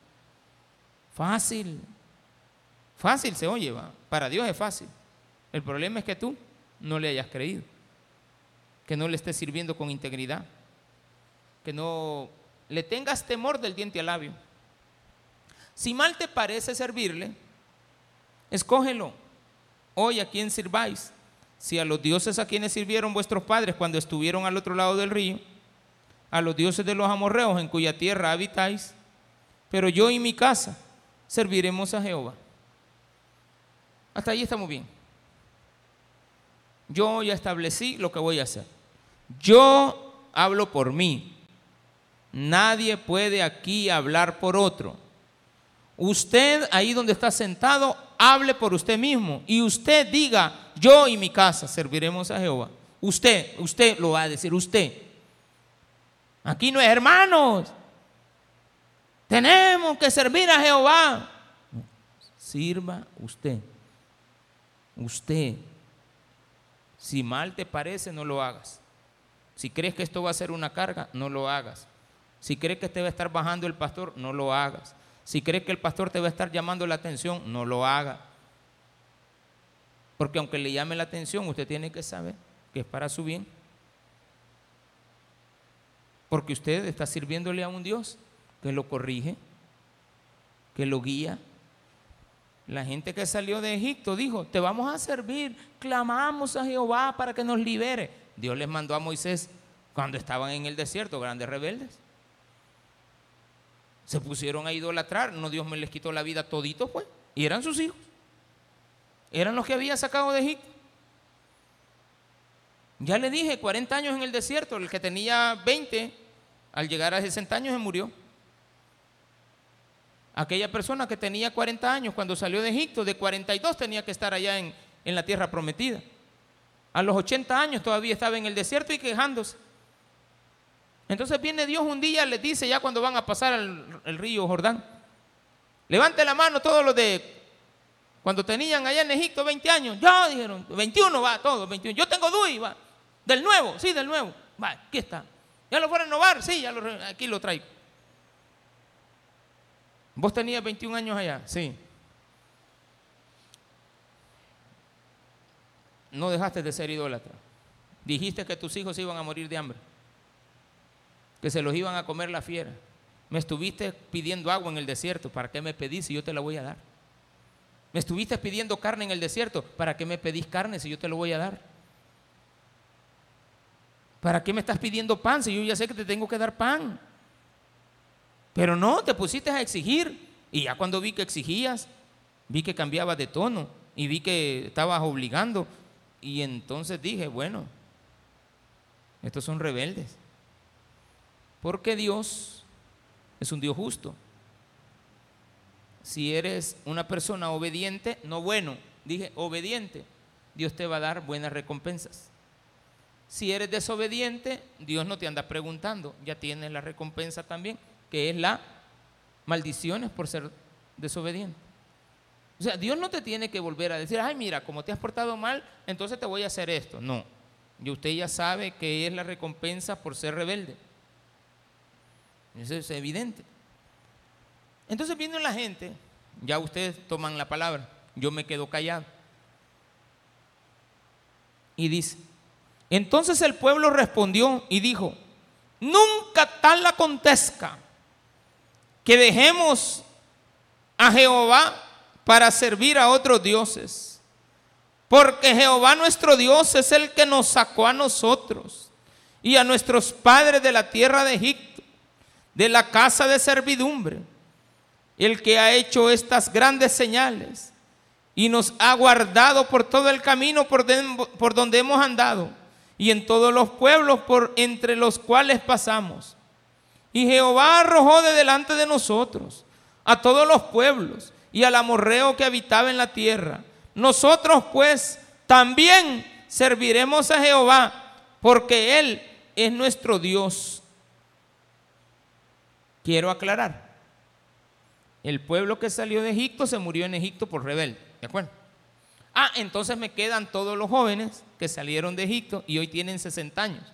Speaker 1: Fácil. Fácil se oye, va. Para Dios es fácil. El problema es que tú no le hayas creído. Que no le estés sirviendo con integridad. Que no le tengas temor del diente al labio. Si mal te parece servirle, escógelo. Hoy a quién sirváis. Si a los dioses a quienes sirvieron vuestros padres cuando estuvieron al otro lado del río, a los dioses de los amorreos en cuya tierra habitáis, pero yo y mi casa serviremos a Jehová. Hasta ahí estamos bien. Yo ya establecí lo que voy a hacer. Yo hablo por mí. Nadie puede aquí hablar por otro. Usted ahí donde está sentado, hable por usted mismo y usted diga, yo y mi casa serviremos a Jehová. Usted, usted lo va a decir, usted. Aquí no es hermanos. Tenemos que servir a Jehová. Sirva usted. Usted. Si mal te parece, no lo hagas. Si crees que esto va a ser una carga, no lo hagas. Si crees que te va a estar bajando el pastor, no lo hagas. Si crees que el pastor te va a estar llamando la atención, no lo haga. Porque aunque le llame la atención, usted tiene que saber que es para su bien. Porque usted está sirviéndole a un Dios que lo corrige, que lo guía. La gente que salió de Egipto dijo, te vamos a servir, clamamos a Jehová para que nos libere. Dios les mandó a Moisés cuando estaban en el desierto, grandes rebeldes. Se pusieron a idolatrar, no Dios me les quitó la vida todito, pues. Y eran sus hijos. Eran los que había sacado de Egipto. Ya le dije, 40 años en el desierto, el que tenía 20 Al llegar a 60 años se murió. Aquella persona que tenía 40 años cuando salió de Egipto, de 42 tenía que estar allá en, en la tierra prometida. A los 80 años todavía estaba en el desierto y quejándose. Entonces viene Dios un día, les dice ya cuando van a pasar el, río Jordán, levante la mano todos los de cuando tenían allá en Egipto 20 años, ya dijeron, 21 va, todos, 21. Yo tengo DUI, va, del nuevo, sí, del nuevo, va, aquí está. ¿Ya lo fueron a renovar? Sí, ya aquí lo traigo. ¿Vos tenías 21 años allá? Sí. No dejaste de ser idólatra. Dijiste que tus hijos iban a morir de hambre que se los iban a comer la fiera. Me estuviste pidiendo agua en el desierto, ¿para qué me pedís si yo te la voy a dar? Me estuviste pidiendo carne en el desierto, ¿para qué me pedís carne si yo te lo voy a dar? ¿Para qué me estás pidiendo pan si yo ya sé que te tengo que dar pan? Pero no, te pusiste a exigir. Y ya cuando vi que exigías, vi que cambiabas de tono y vi que estabas obligando. Y entonces dije, bueno, estos son rebeldes. Porque Dios es un Dios justo. Si eres una persona obediente, no bueno, dije obediente, Dios te va a dar buenas recompensas. Si eres desobediente, Dios no te anda preguntando, ya tienes la recompensa también, que es la maldiciones por ser desobediente. O sea, Dios no te tiene que volver a decir, ay, mira, como te has portado mal, entonces te voy a hacer esto. No, y usted ya sabe que es la recompensa por ser rebelde. Eso es evidente. Entonces viene la gente, ya ustedes toman la palabra, yo me quedo callado. Y dice, entonces el pueblo respondió y dijo, nunca tal acontezca que dejemos a Jehová para servir a otros dioses. Porque Jehová nuestro Dios es el que nos sacó a nosotros y a nuestros padres de la tierra de Egipto de la casa de servidumbre, el que ha hecho estas grandes señales y nos ha guardado por todo el camino por, donde hemos andado y en todos los pueblos por entre los cuales pasamos. Y Jehová arrojó de delante de nosotros a todos los pueblos y al amorreo que habitaba en la tierra. Nosotros pues también serviremos a Jehová porque Él es nuestro Dios Quiero aclarar. El pueblo que salió de Egipto se murió en Egipto por rebelde. ¿De acuerdo? Ah, entonces me quedan todos los jóvenes que salieron de Egipto y hoy tienen 60 años.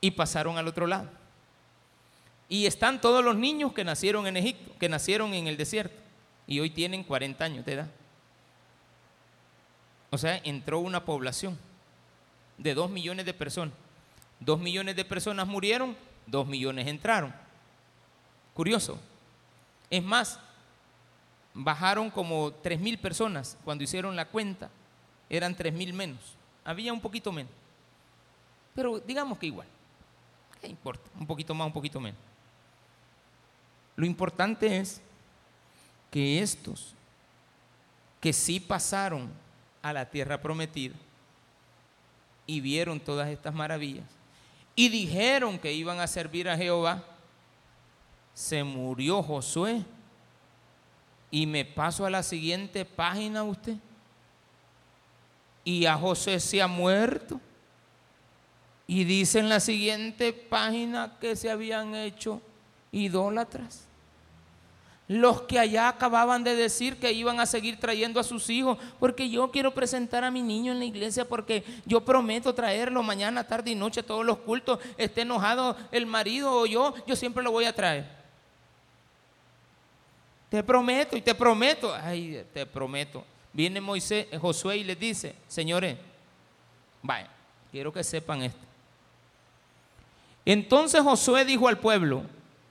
Speaker 1: Y pasaron al otro lado. Y están todos los niños que nacieron en Egipto, que nacieron en el desierto. Y hoy tienen 40 años de edad. O sea, entró una población de 2 millones de personas. Dos millones de personas murieron, dos millones entraron. Curioso. Es más, bajaron como tres mil personas cuando hicieron la cuenta. Eran tres mil menos. Había un poquito menos. Pero digamos que igual. ¿Qué importa? Un poquito más, un poquito menos. Lo importante es que estos que sí pasaron a la tierra prometida y vieron todas estas maravillas, y dijeron que iban a servir a Jehová, se murió Josué. Y me paso a la siguiente página usted. Y a Josué se ha muerto. Y dice en la siguiente página que se habían hecho idólatras. Los que allá acababan de decir que iban a seguir trayendo a sus hijos, porque yo quiero presentar a mi niño en la iglesia, porque yo prometo traerlo mañana, tarde y noche todos los cultos, esté enojado el marido o yo, yo siempre lo voy a traer. Te prometo y te prometo, ay, te prometo. Viene Moisés, Josué y les dice, señores, vaya, quiero que sepan esto. Entonces Josué dijo al pueblo,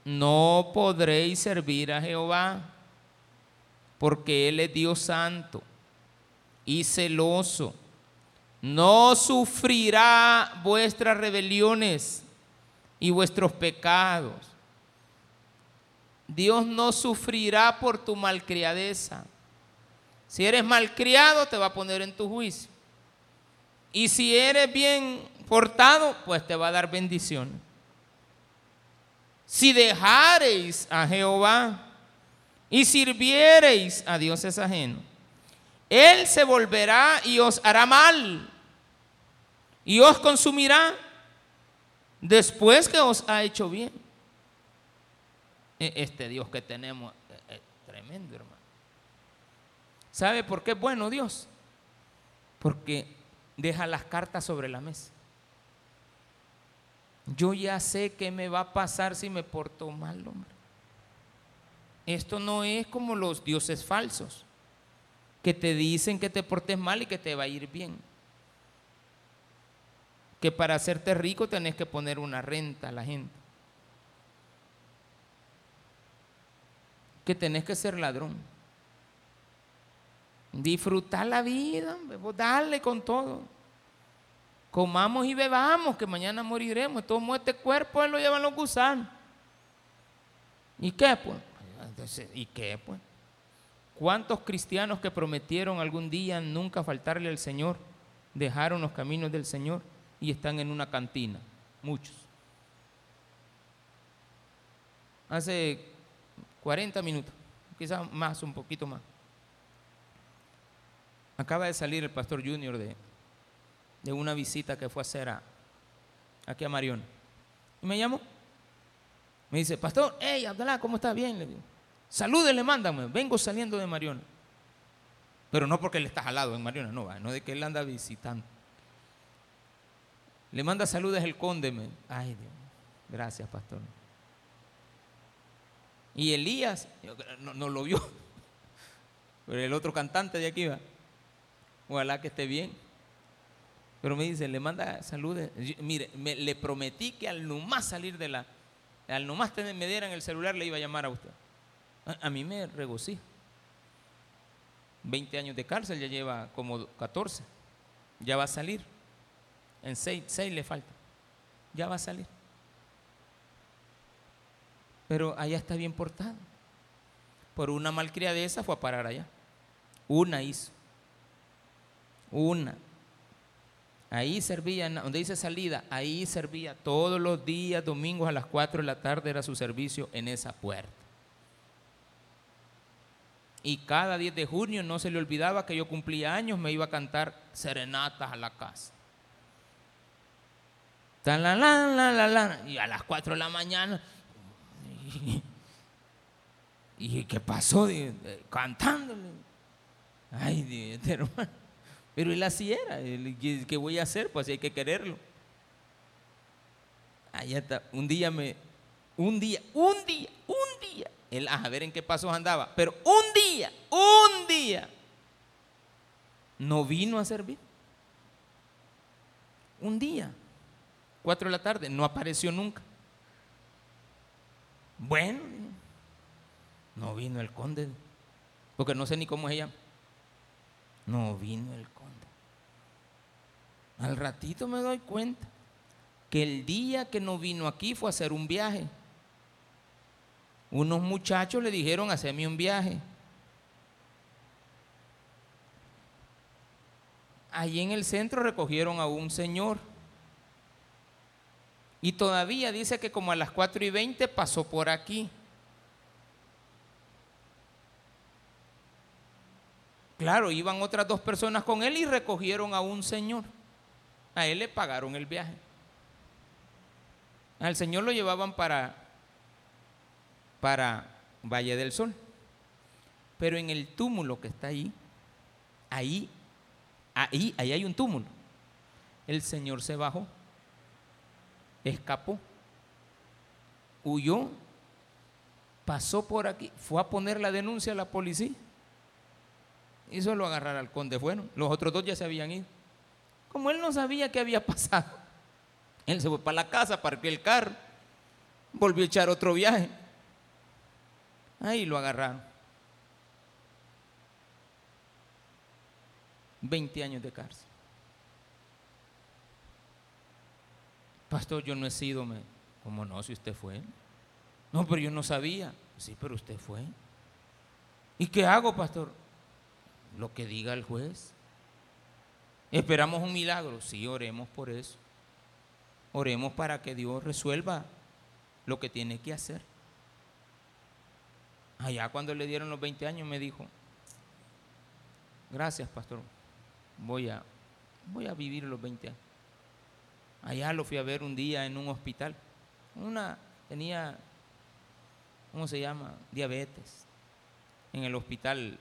Speaker 1: no podréis servir a Jehová, porque Él es Dios santo y celoso. No sufrirá vuestras rebeliones y vuestros pecados. Dios no sufrirá por tu malcriadeza. Si eres malcriado, te va a poner en tu juicio. Y si eres bien portado, pues te va a dar bendición. Si dejareis a Jehová y sirviereis a dioses ajenos, Él se volverá y os hará mal y os consumirá después que os ha hecho bien. E, este Dios que tenemos es tremendo, hermano. ¿Sabe por qué es bueno Dios? Porque deja las cartas sobre la mesa. Yo ya sé qué me va a pasar si me porto mal, hombre. Esto no es como los dioses falsos, que te dicen que te portes mal y que te va a ir bien. Que para hacerte rico tenés que poner una renta a la gente. Que tenés que ser ladrón. Disfrutar la vida, dale con todo comamos y bebamos, que mañana moriremos. Todo este cuerpo él lo llevan los gusanos. ¿Y qué pues? ¿Y qué pues? ¿Cuántos cristianos que prometieron algún día nunca faltarle al Señor dejaron los caminos del Señor y están en una cantina? Muchos. Hace 40 minutos, quizás más, un poquito más. Acaba de salir el pastor Junior de, de una visita que fue a hacer aquí a Mariona. Y me llamó. Me dice, pastor, hey, Abdalá, ¿cómo está? Bien, le digo. Salúdele, mándame. Vengo saliendo de Mariona. Pero no porque él está jalado en Mariona, no, no de que él anda visitando. Le manda saludos el conde. Ay, Dios. Gracias, pastor. Y Elías, no, lo vio. Pero el otro cantante de aquí va. Ojalá que esté bien. Pero me dice, le manda saludos. Mire, me, le prometí que al nomás salir de la, al nomás tener, me dieran el celular, le iba a llamar a usted. A, mí me regocí. 20 años de cárcel, ya lleva como 14. Ya va a salir. En 6, 6 le falta. Ya va a salir. Pero allá está bien portado. Por una malcriadeza fue a parar allá. Una hizo. Una. Ahí servía, donde dice salida, ahí servía todos los días, domingos a las 4 de la tarde era su servicio en esa puerta. Y cada 10 de junio no se le olvidaba que yo cumplía años, me iba a cantar serenatas a la casa. Y a las 4 de la mañana. ¿Y, qué pasó? Cantándole. Ay, Dios, hermano. Pero él así era. ¿Qué voy a hacer? Pues hay que quererlo. Allá está. Un día me. Un día, un día, un día. Él, a ver en qué pasos andaba. Pero un día, un día. No vino a servir. Un día. Cuatro de la tarde. No apareció nunca. Bueno. No vino el conde. Porque no sé ni cómo se llama. No vino el conde. Al ratito me doy cuenta que el día que no vino aquí fue a hacer un viaje. Unos muchachos le dijeron, hacerme un viaje. Allí en el centro recogieron a un señor. Y todavía dice que como a las 4 y 20 pasó por aquí. Claro, iban otras dos personas con él y recogieron a un señor. A él le pagaron el viaje. Al Señor lo llevaban para, para Valle del Sol. Pero en el túmulo que está ahí, ahí, ahí, ahí hay un túmulo. El Señor se bajó, escapó, huyó, pasó por aquí, fue a poner la denuncia a la policía y solo agarrar al conde fueron. Los otros dos ya se habían ido. Como él no sabía qué había pasado, él se fue para la casa, parqueó el carro, volvió a echar otro viaje. Ahí lo agarraron. 20 años de cárcel. Pastor, yo no he sido, me, ¿cómo no? Si usted fue. No, pero yo no sabía. Sí, pero usted fue. ¿Y qué hago, pastor? Lo que diga el juez. Esperamos un milagro, sí, oremos por eso. oremos para que Dios resuelva lo que tiene que hacer. Allá cuando le dieron los 20 años me dijo, gracias pastor, voy a, voy a vivir los 20 años. Allá lo fui a ver un día en un hospital. Una tenía, ¿cómo se llama? Diabetes. En el hospital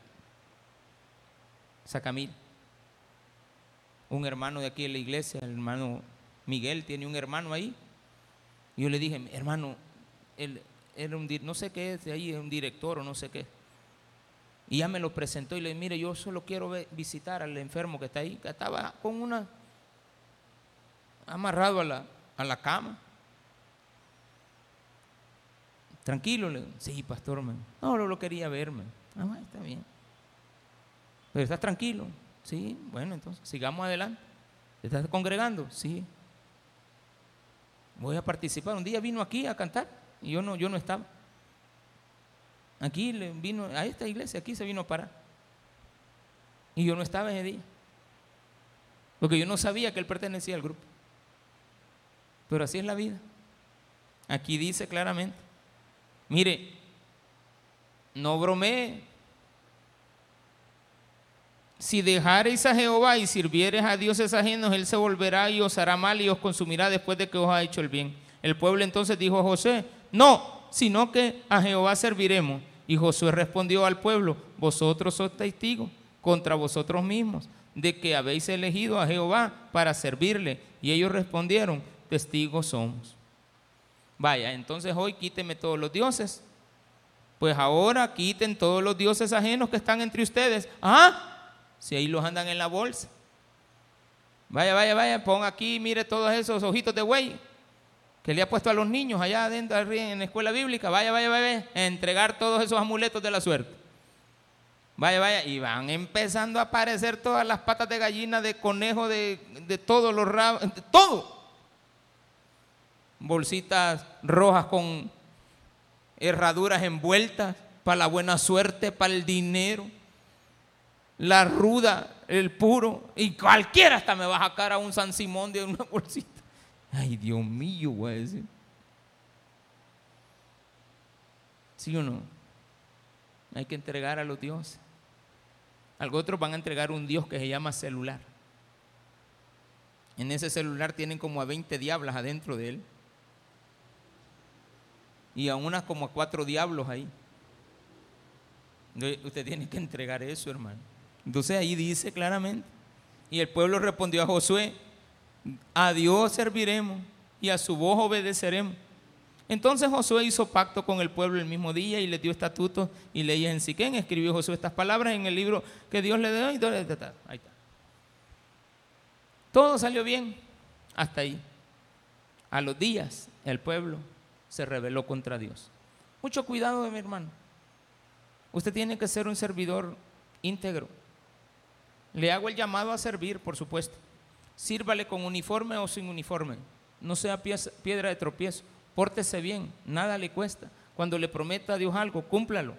Speaker 1: Sacamil. Un hermano de aquí en la iglesia, el hermano Miguel, tiene un hermano ahí. Yo le dije, hermano, él era un, no sé qué es de ahí, un director o no sé qué. Y ya me lo presentó y le dije, mire, yo solo quiero visitar al enfermo que está ahí, que estaba con una, amarrado a la, a la cama. Tranquilo, le sí, pastor, man. no, lo quería verme. Ah, está bien. Pero estás tranquilo, sí, bueno, entonces sigamos adelante. ¿Te estás congregando? Sí. Voy a participar. Un día vino aquí a cantar y yo no, yo no estaba. Aquí vino, a esta iglesia, aquí se vino a parar. Y yo no estaba ese día. Porque yo no sabía que él pertenecía al grupo. Pero así es la vida. Aquí dice claramente, mire, no bromee. Si dejareis a Jehová y sirvieres a dioses ajenos, él se volverá y os hará mal y os consumirá después de que os ha hecho el bien. El pueblo entonces dijo a José, no, sino que a Jehová serviremos. Y Josué respondió al pueblo, vosotros sois testigos contra vosotros mismos de que habéis elegido a Jehová para servirle. Y ellos respondieron, testigos somos. Vaya, entonces hoy quíteme todos los dioses. Pues ahora quiten todos los dioses ajenos que están entre ustedes. Ah, si ahí los andan en la bolsa. Vaya, vaya, vaya, pon aquí, mire todos esos ojitos de güey que le ha puesto a los niños allá adentro en la escuela bíblica, vaya, vaya, vaya, entregar todos esos amuletos de la suerte. Vaya, vaya, y van empezando a aparecer todas las patas de gallina, de conejo, de, de todos los rabos, todo. Bolsitas rojas con herraduras envueltas para la buena suerte, para el dinero. La ruda, el puro, y cualquiera hasta me va a sacar a un San Simón de una bolsita. Ay, Dios mío, voy a decir. ¿Sí o no? Hay que entregar a los dioses. Algo otros van a entregar un Dios que se llama celular. En ese celular tienen como a 20 diablas adentro de él. Y a unas como a cuatro diablos ahí. Usted tiene que entregar eso, hermano. Entonces ahí dice claramente. Y el pueblo respondió a Josué, a Dios serviremos y a su voz obedeceremos. Entonces Josué hizo pacto con el pueblo el mismo día y le dio estatutos y leyes en Siquén. Escribió Josué estas palabras en el libro que Dios le dio. Y ahí está. Todo salió bien hasta ahí. A los días el pueblo se rebeló contra Dios. Mucho cuidado, mi hermano. Usted tiene que ser un servidor íntegro. Le hago el llamado a servir, por supuesto. Sírvale con uniforme o sin uniforme. No sea piedra de tropiezo. Pórtese bien, nada le cuesta. Cuando le prometa a Dios algo, cúmplalo.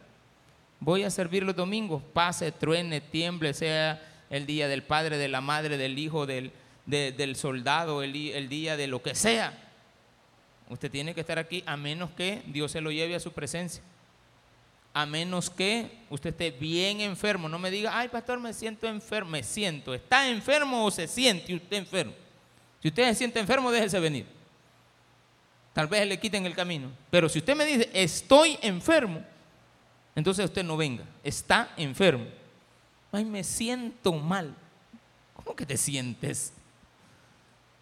Speaker 1: Voy a servir los domingos, pase, truene, tiemble, sea el día del padre, de la madre, del hijo, del, del soldado, el, el día de lo que sea. Usted tiene que estar aquí a menos que Dios se lo lleve a su presencia a menos que usted esté bien enfermo. No me diga, ay pastor, me siento enfermo. Me siento. ¿Está enfermo o se siente usted enfermo? Si usted se siente enfermo, déjese venir. Tal vez le quiten el camino. Pero si usted me dice, estoy enfermo, entonces usted no venga. Está enfermo. Ay, me siento mal. ¿Cómo que te sientes?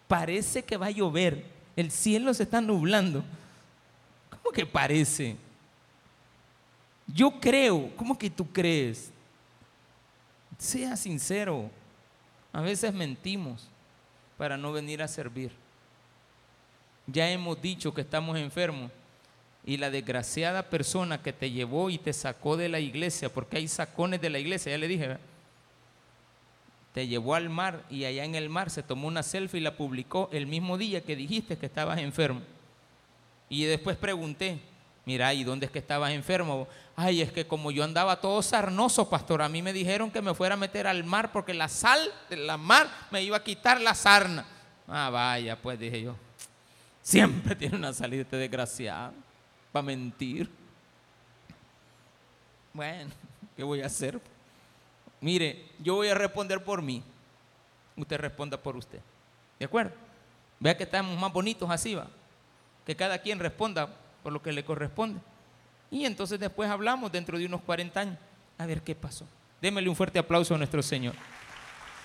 Speaker 1: Parece que va a llover. El cielo se está nublando. ¿Cómo que parece? Yo creo, ¿cómo que tú crees? Sea sincero. A veces mentimos para no venir a servir. Ya hemos dicho que estamos enfermos y la desgraciada persona que te llevó y te sacó de la iglesia, porque hay sacones de la iglesia, ya le dije, te llevó al mar y allá en el mar se tomó una selfie y la publicó el mismo día que dijiste que estabas enfermo. Y después pregunté, Mira, ¿y dónde es que estabas enfermo? Ay, es que como yo andaba todo sarnoso, pastor, a mí me dijeron que me fuera a meter al mar porque la sal de la mar me iba a quitar la sarna. Ah, vaya, pues dije yo. Siempre tiene una salida este desgraciado para mentir. Bueno, ¿qué voy a hacer? Mire, yo voy a responder por mí. Usted responda por usted. ¿De acuerdo? Vea que estamos más bonitos así, va. Que cada quien responda por lo que le corresponde. Y entonces después hablamos dentro de unos 40 años. A ver qué pasó. Démele un fuerte aplauso a nuestro Señor.